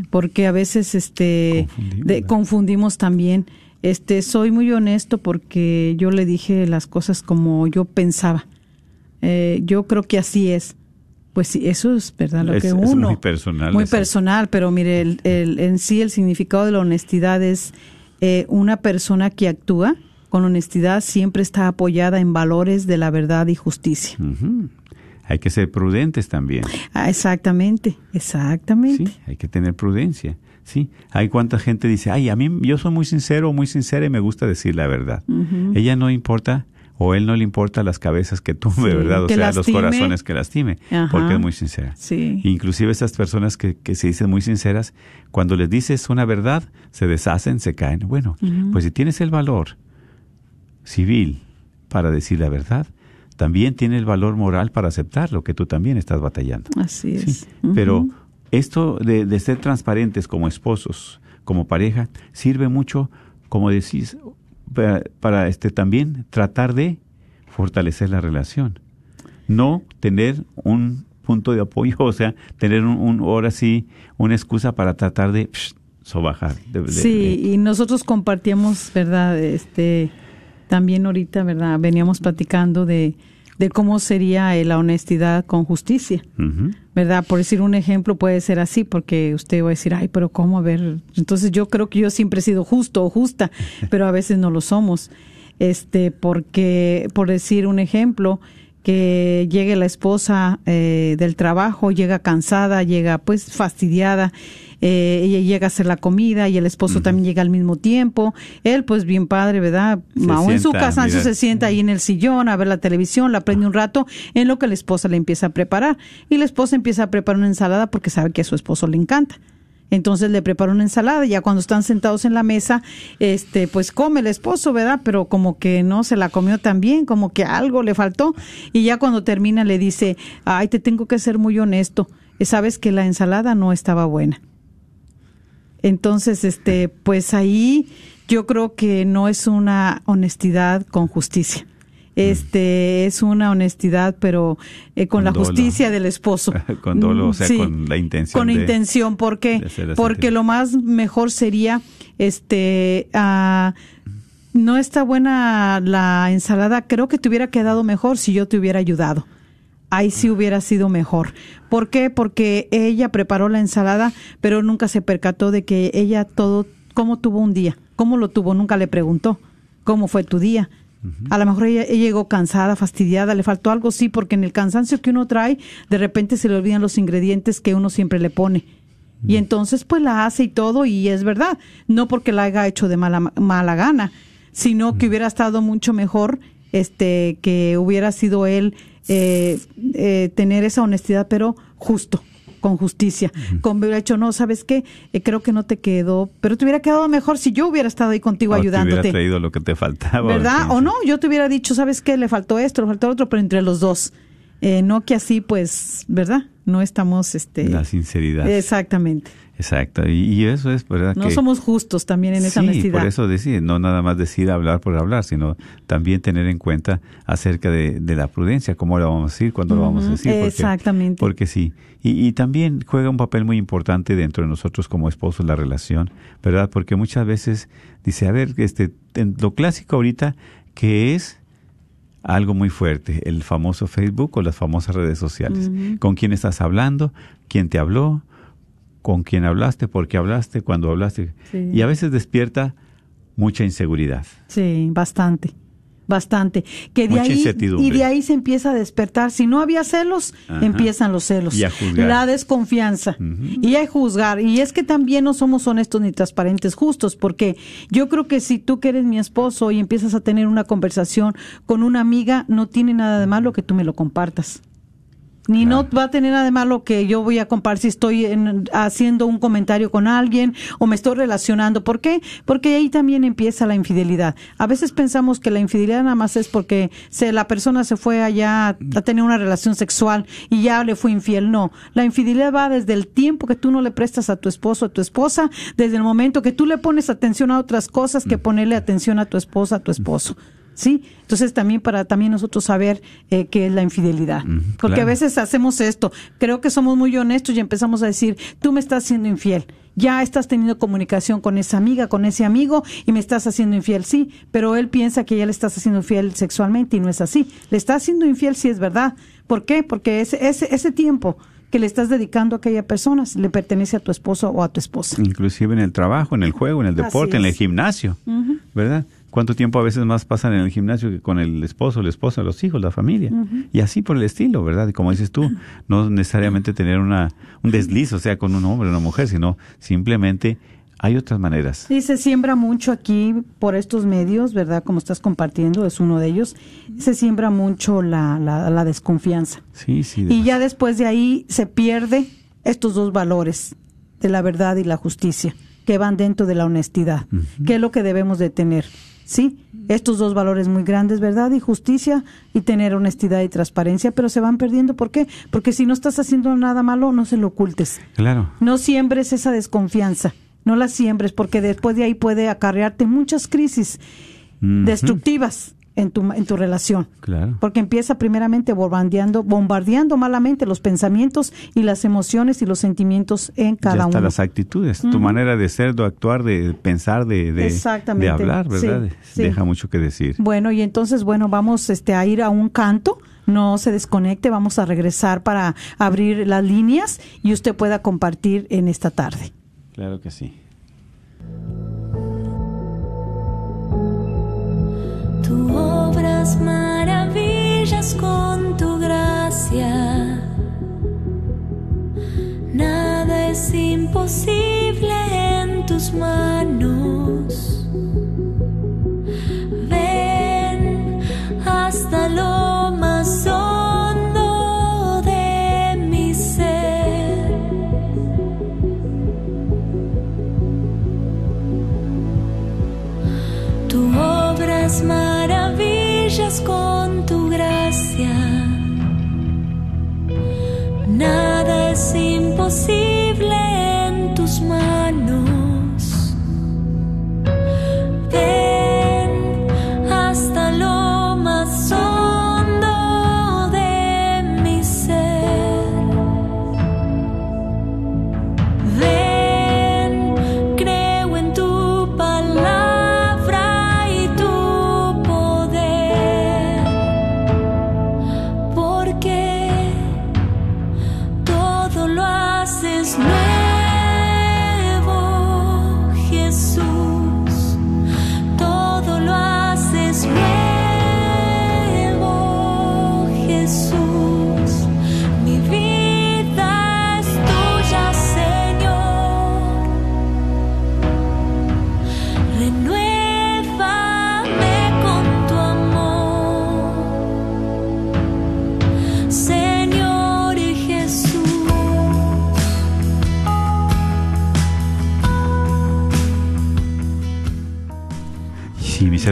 porque a veces este Confundimos, de- ¿verdad? confundimos también. Este, soy muy honesto porque yo le dije las cosas como yo pensaba. Eh, yo creo que así es. Pues sí, eso es verdad lo Es- que es uno. muy personal, Muy personal, pero mire, el, el- en sí el significado de la honestidad es eh, una persona que actúa con honestidad siempre está apoyada en valores de la verdad y justicia. Hay que ser prudentes también. Ah, exactamente, exactamente. Sí, hay que tener prudencia. Sí, hay cuánta gente dice, ay, a mí yo soy muy sincero, muy sincera y me gusta decir la verdad. Ella no importa o él no le importa las cabezas que tuve, Sí, ¿verdad? O sea, los corazones que lastime, Ajá. porque es muy sincera. Sí. Inclusive esas personas que, que se dicen muy sinceras, cuando les dices una verdad, se deshacen, se caen. Bueno, pues si tienes el valor civil para decir la verdad, también tiene el valor moral para aceptar lo que tú también estás batallando. Así es. Sí. Pero esto de, de ser transparentes como esposos, como pareja, sirve mucho, como decís, para, para, este también tratar de fortalecer la relación. No tener un punto de apoyo, o sea, tener un, un ahora sí, una excusa para tratar de psh, sobajar. de- de- Sí, de- y nosotros compartíamos, ¿verdad? Este, también ahorita, ¿verdad? Veníamos platicando de, de cómo sería eh, la honestidad con justicia. ¿verdad? Por decir un ejemplo puede ser así, porque usted va a decir, ay, pero ¿cómo? A ver, entonces yo creo que yo siempre he sido justo o justa, pero a veces no lo somos. Este, porque, por decir un ejemplo, que llegue la esposa eh, del trabajo, llega cansada, llega pues fastidiada, eh, ella llega a hacer la comida y el esposo también llega al mismo tiempo. Él pues bien padre, ¿verdad? Se Aún en su sienta, cansancio se sienta ahí en el sillón a ver la televisión, la prende un rato, en lo que la esposa le empieza a preparar. Y la esposa empieza a preparar una ensalada porque sabe que a su esposo le encanta. Entonces le prepara una ensalada, ya cuando están sentados en la mesa, este, pues come el esposo, ¿verdad? Pero como que no se la comió tan bien, como que algo le faltó. Y ya cuando termina le dice, ay, te tengo que ser muy honesto, sabes que la ensalada no estaba buena. Entonces, este, pues ahí yo creo que no es una honestidad con justicia. Este es una honestidad, pero eh, con, Con la dolo. justicia del esposo. Con dolo, o sea, Sí, con la intención Con de- intención, Porque sentir. lo más mejor sería, este, ah, no está buena la ensalada. Creo que te hubiera quedado mejor si yo te hubiera ayudado. Ahí sí hubiera sido mejor. ¿Por qué? Porque ella preparó la ensalada, pero nunca se percató de que ella todo, cómo tuvo un día, cómo lo tuvo, nunca le preguntó cómo fue tu día. A lo mejor ella, ella llegó cansada, fastidiada, le faltó algo, sí, porque en el cansancio que uno trae, de repente se le olvidan los ingredientes que uno siempre le pone. Y entonces pues la hace y todo y es verdad, no porque la haya hecho de mala, mala gana, sino que hubiera estado mucho mejor este que hubiera sido él eh, eh, tener esa honestidad, pero justo, con justicia. Con hubiera hecho, no, ¿sabes qué? Eh, creo que no te quedó, pero te hubiera quedado mejor si yo hubiera estado ahí contigo O te hubiera ayudándote. traído lo que te faltaba. ¿Verdad? O no, yo te hubiera dicho, ¿sabes qué? Le faltó esto, le faltó otro, pero entre los dos. Eh, no que así, pues, ¿verdad? No estamos, este... La sinceridad. Exactamente. Exacto. Y, y eso es, ¿verdad? No que- somos justos también en esa sí, honestidad. por eso decir, no nada más decir hablar por hablar, sino también tener en cuenta acerca de, de la prudencia, cómo lo vamos a decir, cuándo lo vamos a decir. Porque, exactamente. Porque sí. Y, y también juega un papel muy importante dentro de nosotros como esposos la relación, ¿verdad? Porque muchas veces dice, a ver, este, en lo clásico ahorita, que es algo muy fuerte, el famoso Facebook o las famosas redes sociales. ¿Con quién estás hablando? ¿Quién te habló? ¿Con quién hablaste? ¿Por qué hablaste? ¿Cuándo hablaste? Sí. Y a veces despierta mucha inseguridad. Sí, bastante. Bastante. Que de Mucha ahí, y de ahí se empieza a despertar. Si no había celos, Ajá. empiezan los celos. Y a juzgar. La desconfianza. Y a juzgar. Y es que también no somos honestos ni transparentes justos, porque yo creo que si tú que eres mi esposo y empiezas a tener una conversación con una amiga, no tiene nada de malo que tú me lo compartas. Ni no va a tener nada de malo que yo voy a compartir si estoy en- haciendo un comentario con alguien o me estoy relacionando. ¿Por qué? Porque ahí también empieza la infidelidad. A veces pensamos que la infidelidad nada más es porque se, la persona se fue allá a tener una relación sexual y ya le fue infiel. No, la infidelidad va desde el tiempo que tú no le prestas a tu esposo, a tu esposa, desde el momento que tú le pones atención a otras cosas que ponerle atención a tu esposa, a tu esposo. ¿Sí? Entonces también para también nosotros saber eh, qué es la infidelidad. Ujú, Porque a veces hacemos esto. Creo que somos muy honestos y empezamos a decir, tú me estás siendo infiel. Ya estás teniendo comunicación con esa amiga, con ese amigo y me estás haciendo infiel. Sí, pero él piensa que ya le estás haciendo infiel sexualmente y no es así. Le estás haciendo infiel si es verdad. ¿Por qué? Porque ese, ese, ese tiempo que le estás dedicando a aquella persona le pertenece a tu esposo o a tu esposa. Inclusive en el trabajo, en el juego, en el deporte, en el gimnasio, ¿verdad? ¿Cuánto tiempo a veces más pasan en el gimnasio que con el esposo, la esposa, los hijos, la familia? Y así por el estilo, ¿verdad? Y como dices tú, no necesariamente tener una, un desliz, o sea, con un hombre o una mujer, sino simplemente hay otras maneras. Sí, se siembra mucho aquí por estos medios, ¿verdad? Como estás compartiendo, es uno de ellos. Se siembra mucho la, la, la desconfianza. Sí, sí. Y ya después de ahí se pierde estos dos valores de la verdad y la justicia que van dentro de la honestidad, que es lo que debemos de tener. Sí, estos dos valores muy grandes, verdad y justicia, y tener honestidad y transparencia, pero se van perdiendo. ¿Por qué? Porque si no estás haciendo nada malo, no se lo ocultes. Claro. No siembres esa desconfianza, no la siembres, porque después de ahí puede acarrearte muchas crisis destructivas en tu, en tu relación. Claro. Porque empieza primeramente bombardeando, bombardeando malamente los pensamientos y las emociones y los sentimientos en ya cada hasta uno. las actitudes, tu manera de ser, de actuar, de pensar, de, de, Exactamente. de hablar, ¿verdad? Sí, sí. Deja mucho que decir. Bueno, y entonces, bueno, vamos este, a ir a un canto. No se desconecte, vamos a regresar para abrir las líneas y usted pueda compartir en esta tarde. Claro que sí. Tú obras maravillas con tu gracia. Nada es imposible en tus manos. Ven hasta lo más hondo de mi ser. Tú obras maravillas con tu gracia. Nada es imposible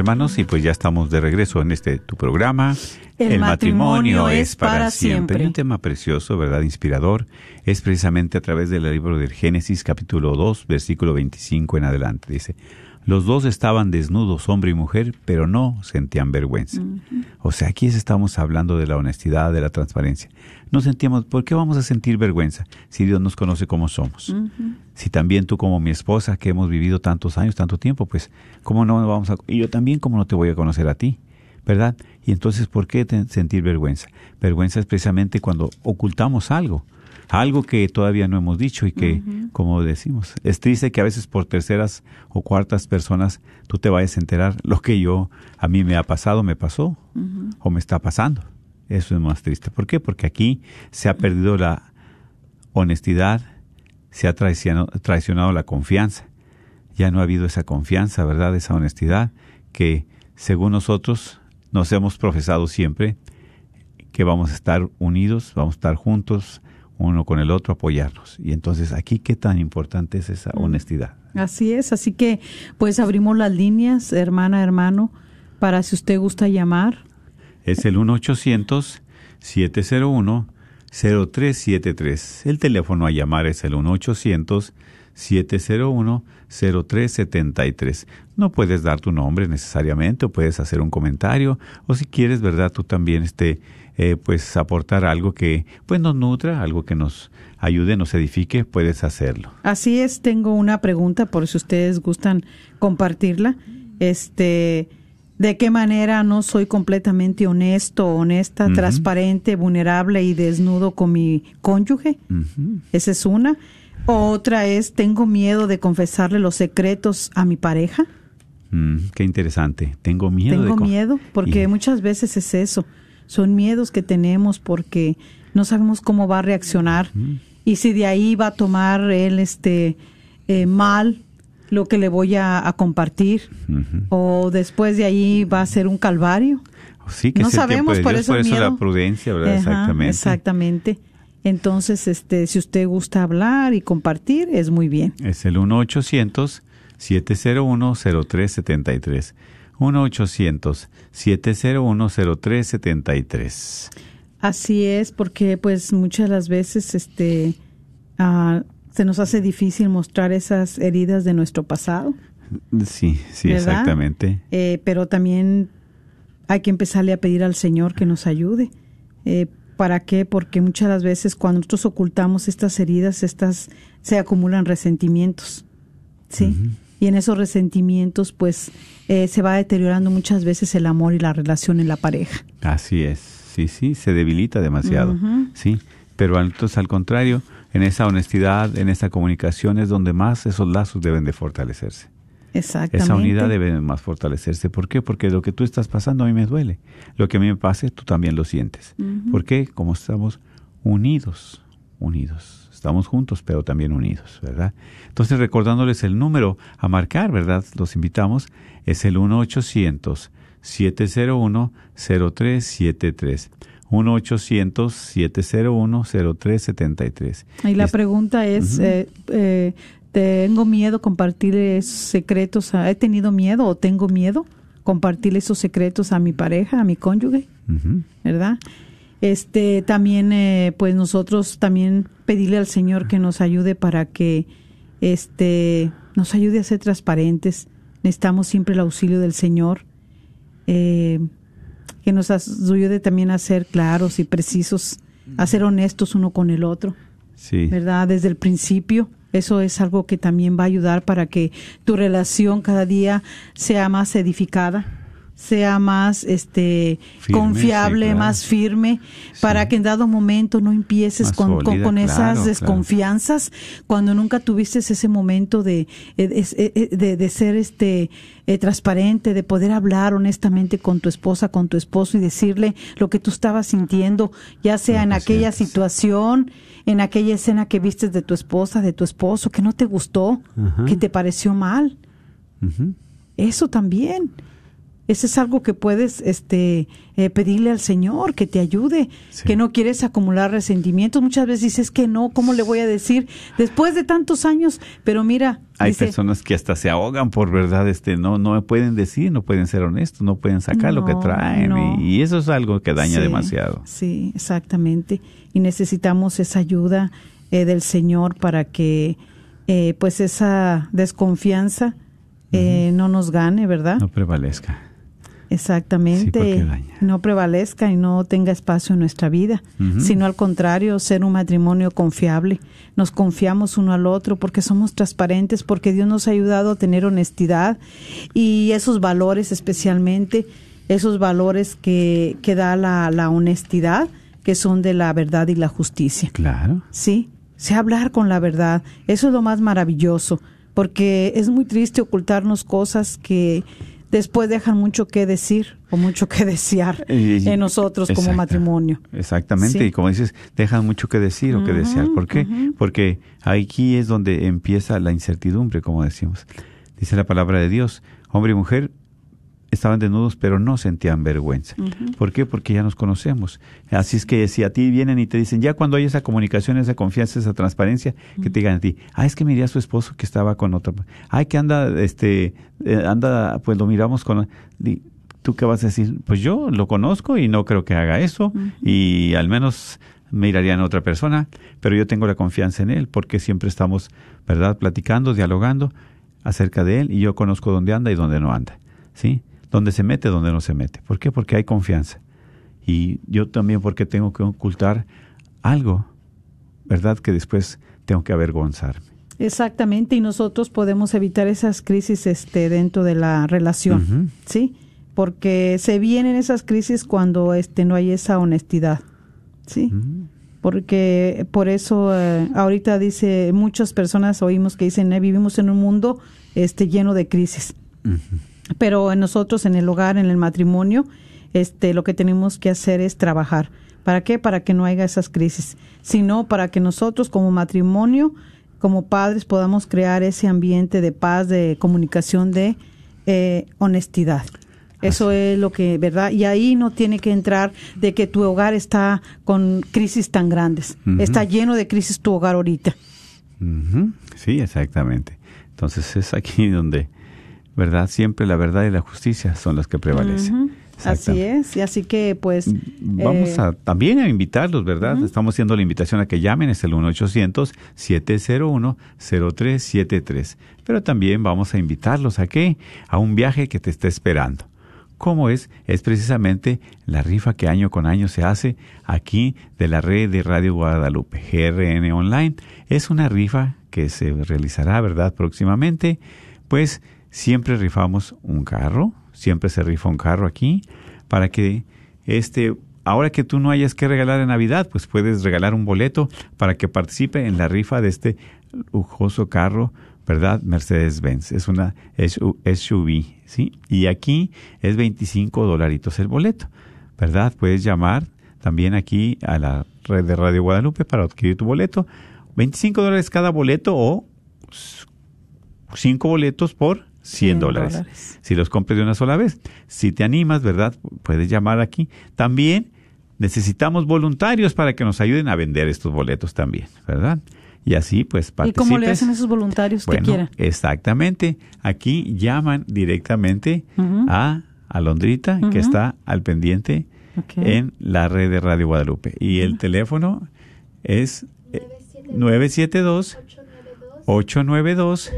hermanos, y pues ya estamos de regreso en este tu programa. El matrimonio es para siempre. Y un tema precioso, ¿verdad? Inspirador. Es precisamente a través del libro del Génesis, capítulo 2, versículo 25 en adelante. Dice, los dos estaban desnudos, hombre y mujer, pero no sentían vergüenza. O sea, aquí estamos hablando de la honestidad, de la transparencia. No sentíamos, ¿por qué vamos a sentir vergüenza si Dios nos conoce como somos? Si también tú como mi esposa, que hemos vivido tantos años, tanto tiempo, pues, ¿cómo no vamos a... Y yo también, ¿cómo no te voy a conocer a ti? ¿Verdad? Y entonces, ¿por qué sentir vergüenza? Vergüenza es precisamente cuando ocultamos algo, algo que todavía no hemos dicho y que, como decimos, es triste que a veces por terceras o cuartas personas tú te vayas a enterar lo que yo, a mí me ha pasado, me pasó o me está pasando. Eso es más triste. ¿Por qué? Porque aquí se ha perdido la honestidad, se ha traicionado, traicionado la confianza. Ya no ha habido esa confianza, ¿verdad? Esa honestidad que, según nosotros, nos hemos profesado siempre que vamos a estar unidos, vamos a estar juntos, uno con el otro, apoyarnos. Y entonces, aquí, ¿qué tan importante es esa honestidad? Así es, así que pues abrimos las líneas, hermana, hermano, para si usted gusta llamar. Es el 1-800-701-0373. El teléfono a llamar es el 1-800-701-0373. No puedes dar tu nombre necesariamente o puedes hacer un comentario o si quieres, ¿verdad? Tú también este, eh, pues aportar algo que pues nos nutra, algo que nos ayude, nos edifique, puedes hacerlo. Así es, tengo una pregunta por si ustedes gustan compartirla. Este, ¿de qué manera no soy completamente honesto, honesta, transparente, vulnerable y desnudo con mi cónyuge? Esa es una. Otra es, ¿tengo miedo de confesarle los secretos a mi pareja? Mm, qué interesante. Tengo miedo. Tengo miedo, porque Y- muchas veces es eso. Son miedos que tenemos porque no sabemos cómo va a reaccionar y si de ahí va a tomar él este eh, mal lo que le voy a, a compartir o después de ahí va a ser un calvario. Sí, que no sabemos de por eso por eso la miedo. prudencia, ¿verdad? Ajá, Exactamente. Exactamente. Entonces, este, si usted gusta hablar y compartir, es muy bien. Es el 1-800-701-0373. 1-800-701-0373. Así es, porque pues muchas de las veces este ah, se nos hace difícil mostrar esas heridas de nuestro pasado, Sí, sí, ¿Verdad? exactamente. eh, pero también hay que empezarle a pedir al Señor que nos ayude. Eh, ¿Para qué? Porque muchas de las veces cuando nosotros ocultamos estas heridas, estas se acumulan resentimientos, sí. Y en esos resentimientos, pues, eh, se va deteriorando muchas veces el amor y la relación en la pareja. Así es. Sí, sí, se debilita demasiado. Sí, pero entonces al contrario, en esa honestidad, en esa comunicación es donde más esos lazos deben de fortalecerse. Exactamente. Esa unidad debe más fortalecerse. ¿Por qué? Porque lo que tú estás pasando a mí me duele. Lo que a mí me pase, tú también lo sientes. ¿Por qué? Como estamos unidos, unidos. Estamos juntos, pero también unidos, ¿verdad? Entonces, recordándoles el número a marcar, ¿verdad? Los invitamos. Es el 1-800-701-0373. 1-800-701-0373. Y la Es- pregunta es, eh, eh, ¿tengo miedo compartir esos secretos? ¿He tenido miedo o tengo miedo compartir esos secretos a mi pareja, a mi cónyuge? ¿Verdad? Este, también, eh, pues nosotros también pedirle al Señor que nos ayude para que, este, nos ayude a ser transparentes. Necesitamos siempre el auxilio del Señor. Eh, que nos ayude también a ser claros y precisos, a ser honestos uno con el otro. Sí. ¿verdad? Desde el principio. Eso es algo que también va a ayudar para que tu relación cada día sea más edificada. Sea más este Firme, confiable, sí, claro. más firme, para que en dado momento no empieces con, con- sólida, con claro, esas claro. desconfianzas cuando nunca tuviste ese momento de, eh, de, eh, de- de ser este eh, transparente, de poder hablar honestamente con tu esposa, con tu esposo y decirle lo que tú estabas sintiendo, ya sea en que aquella sientes. situación, en aquella escena que vistes de tu esposa, de tu esposo, que no te gustó, Ajá. que te pareció mal. Eso también. Eso es algo que puedes este, eh, pedirle al Señor, que te ayude, Sí. que no quieres acumular resentimientos. Muchas veces dices que no, ¿cómo le voy a decir? Después de tantos años, pero mira, Hay dice, personas que hasta se ahogan por verdad, este, no, no pueden decir, no pueden ser honestos, no pueden sacar lo que traen no. y, y eso es algo que daña Sí, demasiado. Sí, exactamente. Y necesitamos esa ayuda eh, del Señor para que eh, pues esa desconfianza eh, no nos gane, ¿verdad? No prevalezca. Exactamente. Sí, no prevalezca y no tenga espacio en nuestra vida, sino al contrario, ser un matrimonio confiable. Nos confiamos uno al otro porque somos transparentes, porque Dios nos ha ayudado a tener honestidad y esos valores especialmente, esos valores que, que da la, la honestidad, que son de la verdad y la justicia. Claro. Sí, sé hablar con la verdad. Eso es lo más maravilloso, porque es muy triste ocultarnos cosas que después dejan mucho que decir o mucho que desear en nosotros como matrimonio. Exactamente, Sí. y como dices, dejan mucho que decir o que desear. ¿Por qué? Porque aquí es donde empieza la incertidumbre, como decimos. Dice la palabra de Dios, hombre y mujer estaban desnudos, pero no sentían vergüenza. ¿Por qué? Porque ya nos conocemos. Así es que si a ti vienen y te dicen, ya cuando hay esa comunicación, esa confianza, esa transparencia, que te digan a ti, ah, es que miré a su esposo que estaba con otra, ay, que anda, este, eh, anda, pues lo miramos con, ¿tú qué vas a decir? Pues yo lo conozco y no creo que haga eso, y al menos miraría en otra persona, pero yo tengo la confianza en él, porque siempre estamos, ¿verdad?, platicando, dialogando acerca de él, y yo conozco dónde anda y dónde no anda, ¿sí? Dónde se mete, dónde no se mete. ¿Por qué? Porque hay confianza. Y yo también porque tengo que ocultar algo, ¿verdad? Que después tengo que avergonzarme. Exactamente, y nosotros podemos evitar esas crisis este, dentro de la relación. ¿sí? Porque se vienen esas crisis cuando este, no hay esa honestidad, ¿sí? Porque por eso eh, ahorita dice, muchas personas oímos que dicen, "Eh, vivimos en un mundo este, lleno de crisis. Pero en nosotros, en el hogar, en el matrimonio, este, lo que tenemos que hacer es trabajar. ¿Para qué? Para que no haya esas crisis, sino para que nosotros como matrimonio, como padres, podamos crear ese ambiente de paz, de comunicación, de eh, honestidad. Eso es lo que, ¿verdad? Y ahí no tiene que entrar de que tu hogar está con crisis tan grandes. Está lleno de crisis tu hogar ahorita. Sí, exactamente. Entonces es aquí donde, ¿verdad? Siempre la verdad y la justicia son las que prevalecen. Así es. Y así que, pues. Vamos eh, a también a invitarlos, ¿verdad? Estamos haciendo la invitación a que llamen, es el 1-800-701-0373. Pero también vamos a invitarlos a que a un viaje que te está esperando. ¿Cómo es? Es precisamente la rifa que año con año se hace aquí de la red de Radio Guadalupe, GRN Online. Es una rifa que se realizará, ¿verdad? Próximamente. Pues siempre rifamos un carro, siempre se rifa un carro aquí para que este ahora que tú no hayas que regalar en Navidad, pues puedes regalar un boleto para que participe en la rifa de este lujoso carro, ¿verdad? Mercedes-Benz. Es una SU- SUV, ¿sí? Y aquí es 25 dolaritos el boleto, ¿verdad? Puedes llamar también aquí a la red de Radio Guadalupe para adquirir tu boleto. 25 dólares cada boleto o cinco boletos por 100 100 dólares. dólares. Si los compres de una sola vez. Si te animas, ¿verdad? Puedes llamar aquí. También necesitamos voluntarios para que nos ayuden a vender estos boletos también, ¿verdad? Y así, pues, ¿Y participes. cómo le hacen esos voluntarios que quieran? exactamente. Aquí llaman directamente a Alondrita, que está al pendiente en la red de Radio Guadalupe. Y el teléfono es eh, 972 892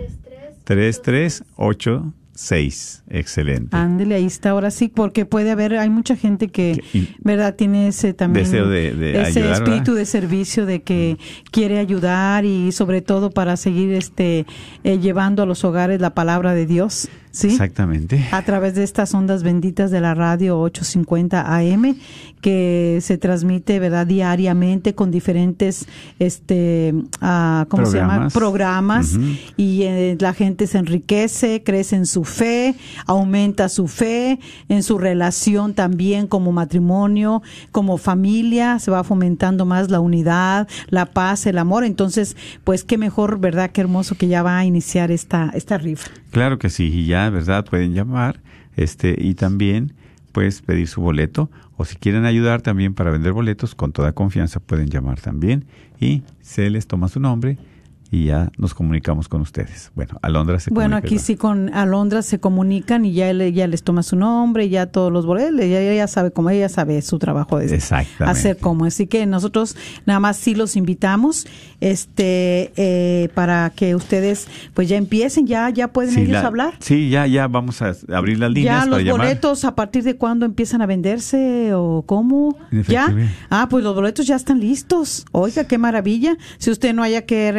3386. Excelente. Ándele, ahí está, ahora sí, porque puede haber, hay mucha gente que, ¿verdad? Tiene ese también, Deseo de- de ese ayudar, espíritu ¿verdad? de servicio de que quiere ayudar y sobre todo para seguir este eh, llevando a los hogares la palabra de Dios. ¿Sí? Exactamente. a través de estas ondas benditas de la radio 850 AM que se transmite verdad diariamente con diferentes este ah, ¿cómo se llama? Programas. y eh, la gente se enriquece, crece en su fe, aumenta su fe, en su relación también como matrimonio, como familia, se va fomentando más la unidad, la paz, el amor. Entonces, pues qué mejor, ¿verdad? Qué hermoso que ya va a iniciar esta, esta rifa. Claro que sí, y ya, ¿verdad? Pueden llamar este y también pues pedir su boleto o si quieren ayudar también para vender boletos, con toda confianza pueden llamar también y se les toma su nombre y ya nos comunicamos con ustedes. Bueno, Alondra se Bueno, aquí sí con Alondra se comunican y ya, él- ya les toma su nombre, ya todos los boletos, ya, ya sabe cómo ella sabe su trabajo de hacer como. Así que nosotros nada más sí los invitamos este eh, para que ustedes pues ya empiecen, ya ya pueden Sí, ellos la- hablar. Sí, ya, ya vamos a abrir las líneas Ya para los llamar. boletos, ¿a partir de cuándo empiezan a venderse o cómo? ¿Ya? Ah, pues los boletos ya están listos. Oiga, qué maravilla. Si usted no haya que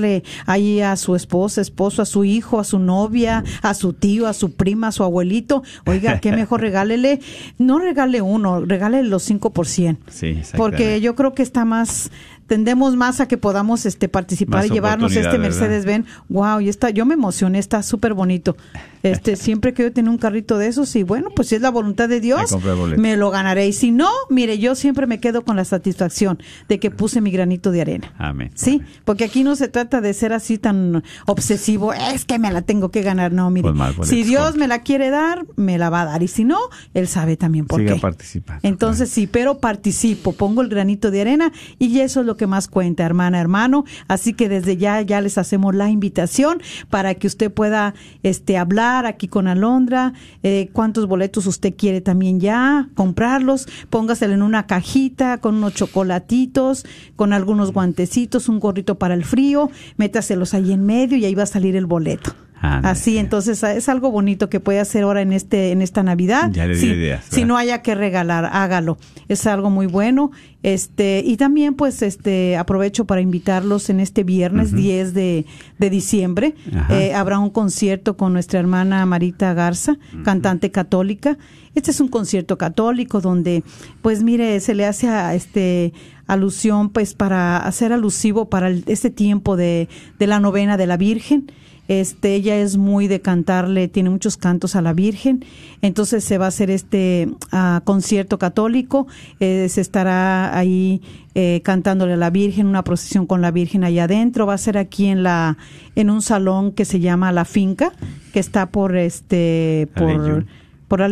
regalarle ahí a su esposa, esposo, a su hijo, a su novia, a su tío, a su prima, a su abuelito, oiga, qué mejor regálele. No regale uno, regale los 5%. Sí. Porque yo creo que está más tendemos más a que podamos este participar Más y llevarnos este oportunidad, ¿verdad? Mercedes Benz. Wow, y está, yo me emocioné, está súper bonito. Este, siempre que yo tenía un carrito de esos y bueno, pues si es la voluntad de Dios, que me lo ganaré. Y si no, mire, yo siempre me quedo con la satisfacción de que puse mi granito de arena. Amén. Sí, porque aquí no se trata de ser así tan obsesivo, es que me la tengo que ganar. No, mire, Pues si Dios me la quiere dar, me la va a dar. Y si no, Él sabe también por Siga qué. participando, Entonces sí, pero participo, pongo el granito de arena y eso es lo que más cuenta, hermana, hermano. Así que desde ya, ya les hacemos la invitación para que usted pueda este, hablar aquí con Alondra, eh, cuántos boletos usted quiere también ya, comprarlos, póngaselo en una cajita con unos chocolatitos, con algunos guantecitos, un gorrito para el frío, métaselos ahí en medio y ahí va a salir el boleto. Así, entonces es algo bonito que puede hacer ahora en este en esta Navidad. Ya le di ideas, si ¿verdad? no haya que regalar, hágalo. Es algo muy bueno. Este, y también pues este aprovecho para invitarlos en este viernes 10 de, de diciembre. Eh, habrá un concierto con nuestra hermana Marita Garza, cantante católica. Este es un concierto católico donde pues mire, se le hace a este alusión pues para hacer alusivo para el- este tiempo de, de la novena de la Virgen. Este, ella es muy de cantarle, tiene muchos cantos a la Virgen. Entonces se va a hacer este ah, concierto católico. eh, se estará ahí eh, cantándole a la Virgen, una procesión con la Virgen allá adentro. Va a ser aquí en la, en un salón que se llama La Finca, que está por este, por, por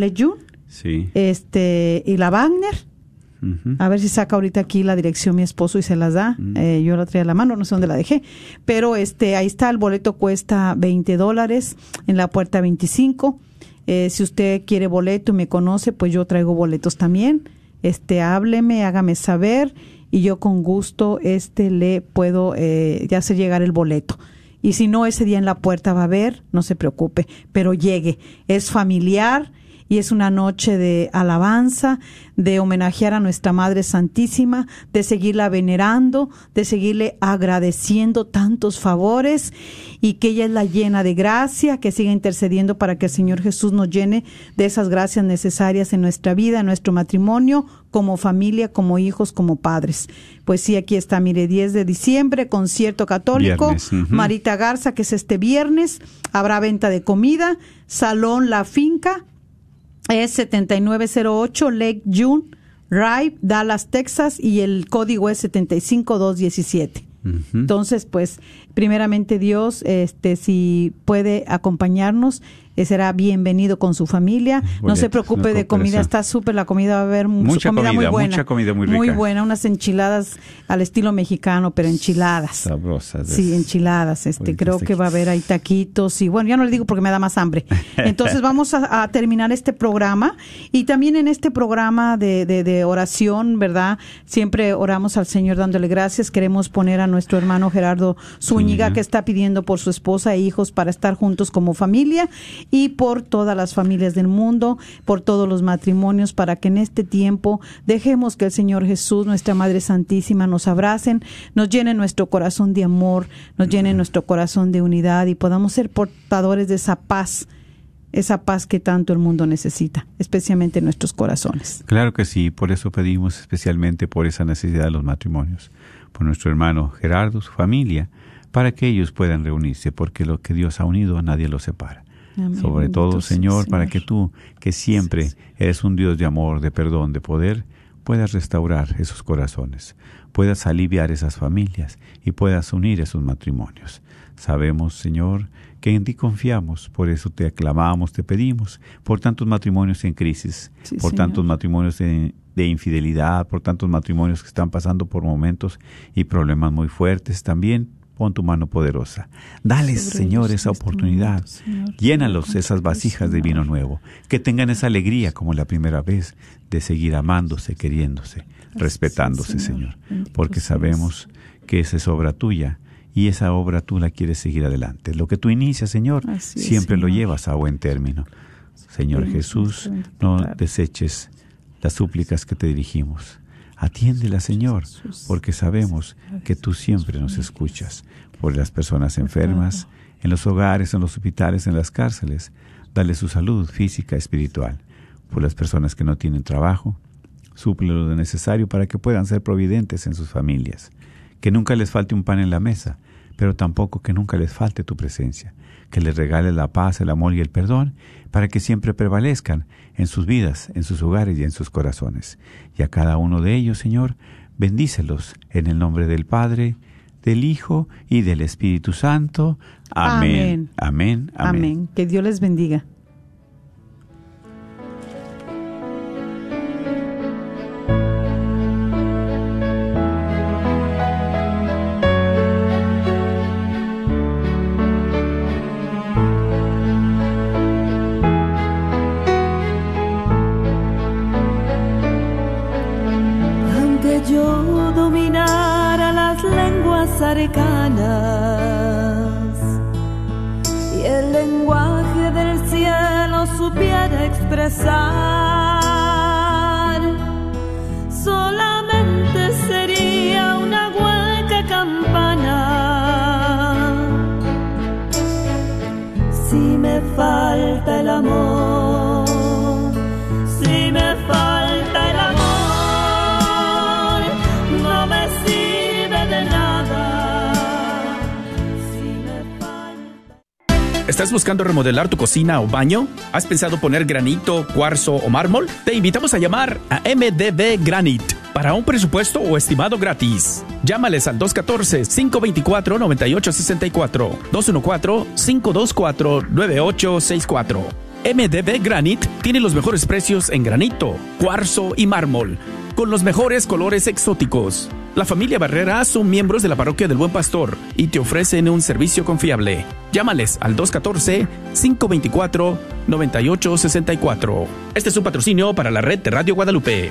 Sí. este, y la Wagner. A ver si saca ahorita aquí la dirección mi esposo y se las da. Eh, yo la traía a la mano, no sé dónde la dejé. Pero este, ahí está, el boleto cuesta 20 dólares, en la puerta 25. Eh, si usted quiere boleto y me conoce, pues yo traigo boletos también. Este, hábleme, hágame saber y yo con gusto este le puedo eh, ya hacer llegar el boleto. Y si no, ese día en la puerta va a haber, no se preocupe, pero llegue. Es familiar y es una noche de alabanza, de homenajear a nuestra Madre Santísima, de seguirla venerando, de seguirle agradeciendo tantos favores y que ella es la llena de gracia, que siga intercediendo para que el Señor Jesús nos llene de esas gracias necesarias en nuestra vida, en nuestro matrimonio, como familia, como hijos, como padres. Pues sí, aquí está, mire, 10 de diciembre, concierto católico, Viernes. Marita Garza, que es este viernes, habrá venta de comida, Salón La Finca, es 7908 Lake June Drive, Dallas, Texas, y el código es 75217. Ujú. Entonces, pues, primeramente Dios, este, si puede acompañarnos, será bienvenido con su familia. no se preocupe de comida, está súper, la comida va a haber mucha comida, muy buena. mucha comida muy Muy rica. buena, unas enchiladas al estilo mexicano, pero enchiladas. Sabrosas. Sí, enchiladas. Este, creo que va a haber ahí taquitos y bueno, ya no le digo porque me da más hambre. Entonces vamos a, a terminar este programa y también en este programa de, de, de oración, ¿verdad? Siempre oramos al Señor dándole gracias. Queremos poner a nuestro hermano Gerardo Zúñiga Zúñiga. que está pidiendo por su esposa e hijos para estar juntos como familia y por todas las familias del mundo, por todos los matrimonios, para que en este tiempo dejemos que el Señor Jesús, nuestra Madre Santísima, nos abracen, nos llene nuestro corazón de amor, nos llene nuestro corazón de unidad y podamos ser portadores de esa paz esa paz que tanto el mundo necesita, especialmente en nuestros corazones. Claro que sí, por eso pedimos especialmente por esa necesidad de los matrimonios, por nuestro hermano Gerardo, su familia, para que ellos puedan reunirse, porque lo que Dios ha unido a nadie lo separa. Amén. Sobre todo, Señor, para que tú, que siempre eres un Dios de amor, de perdón, de poder, puedas restaurar esos corazones, puedas aliviar esas familias y puedas unir esos matrimonios. Sabemos, Señor, que en ti confiamos, por eso te aclamamos, te pedimos, por tantos matrimonios en crisis, Sí, por Señor. tantos matrimonios de, de infidelidad, por tantos matrimonios que están pasando por momentos y problemas muy fuertes también. Pon tu mano poderosa. Dales, Señor, esa este oportunidad. Señor. Llénalos esas vasijas de vino nuevo. Que tengan esa alegría como la primera vez de seguir amándose, queriéndose, respetándose, Señor. Porque sabemos que esa es obra tuya y esa obra tú la quieres seguir adelante. Lo que tú inicias, Señor, siempre lo llevas a buen término. Señor Jesús, no deseches las súplicas que te dirigimos. Atiéndela, Señor, porque sabemos que tú siempre nos escuchas por las personas enfermas, en los hogares, en los hospitales, en las cárceles. Dale su salud física, espiritual. Por las personas que no tienen trabajo, suple lo necesario para que puedan ser providentes en sus familias. Que nunca les falte un pan en la mesa, pero tampoco que nunca les falte tu presencia. Que les regales la paz, el amor y el perdón para que siempre prevalezcan en sus vidas, en sus hogares y en sus corazones. Y a cada uno de ellos, Señor, bendícelos en el nombre del Padre, del Hijo y del Espíritu Santo. Amén. Amén. Amén. Amén. Que Dios les bendiga. Remodelar tu cocina o baño? ¿Has pensado poner granito, cuarzo o mármol? Te invitamos a llamar a MDB Granite para un presupuesto o estimado gratis. Llámales al 214-524-9864, 214-524-9864. MDB Granite tiene los mejores precios en granito, cuarzo y mármol, con los mejores colores exóticos. La familia Barrera son miembros de la parroquia del Buen Pastor y te ofrecen un servicio confiable. Llámales al 214-524-9864. Este es un patrocinio para la red de Radio Guadalupe.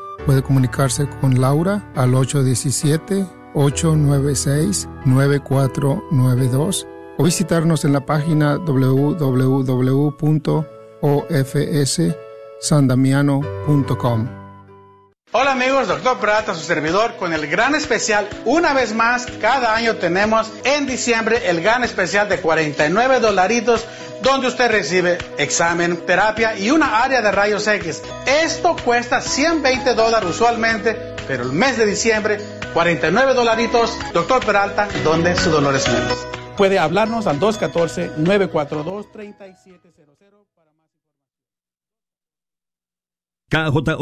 Puede comunicarse con Laura al 817-896-9492 o visitarnos en la página www.ofssandamiano.com. Hola amigos, doctor Prata, su servidor, con el gran especial. Una vez más, cada año tenemos en diciembre el gran especial de 49 dolaritos, donde usted recibe examen, terapia y una área de rayos X. Esto cuesta 120 dólares usualmente, pero el mes de diciembre, 49 dolaritos, doctor Peralta, donde su dolor es menos. Puede hablarnos al 214-942-3700 para más KJOR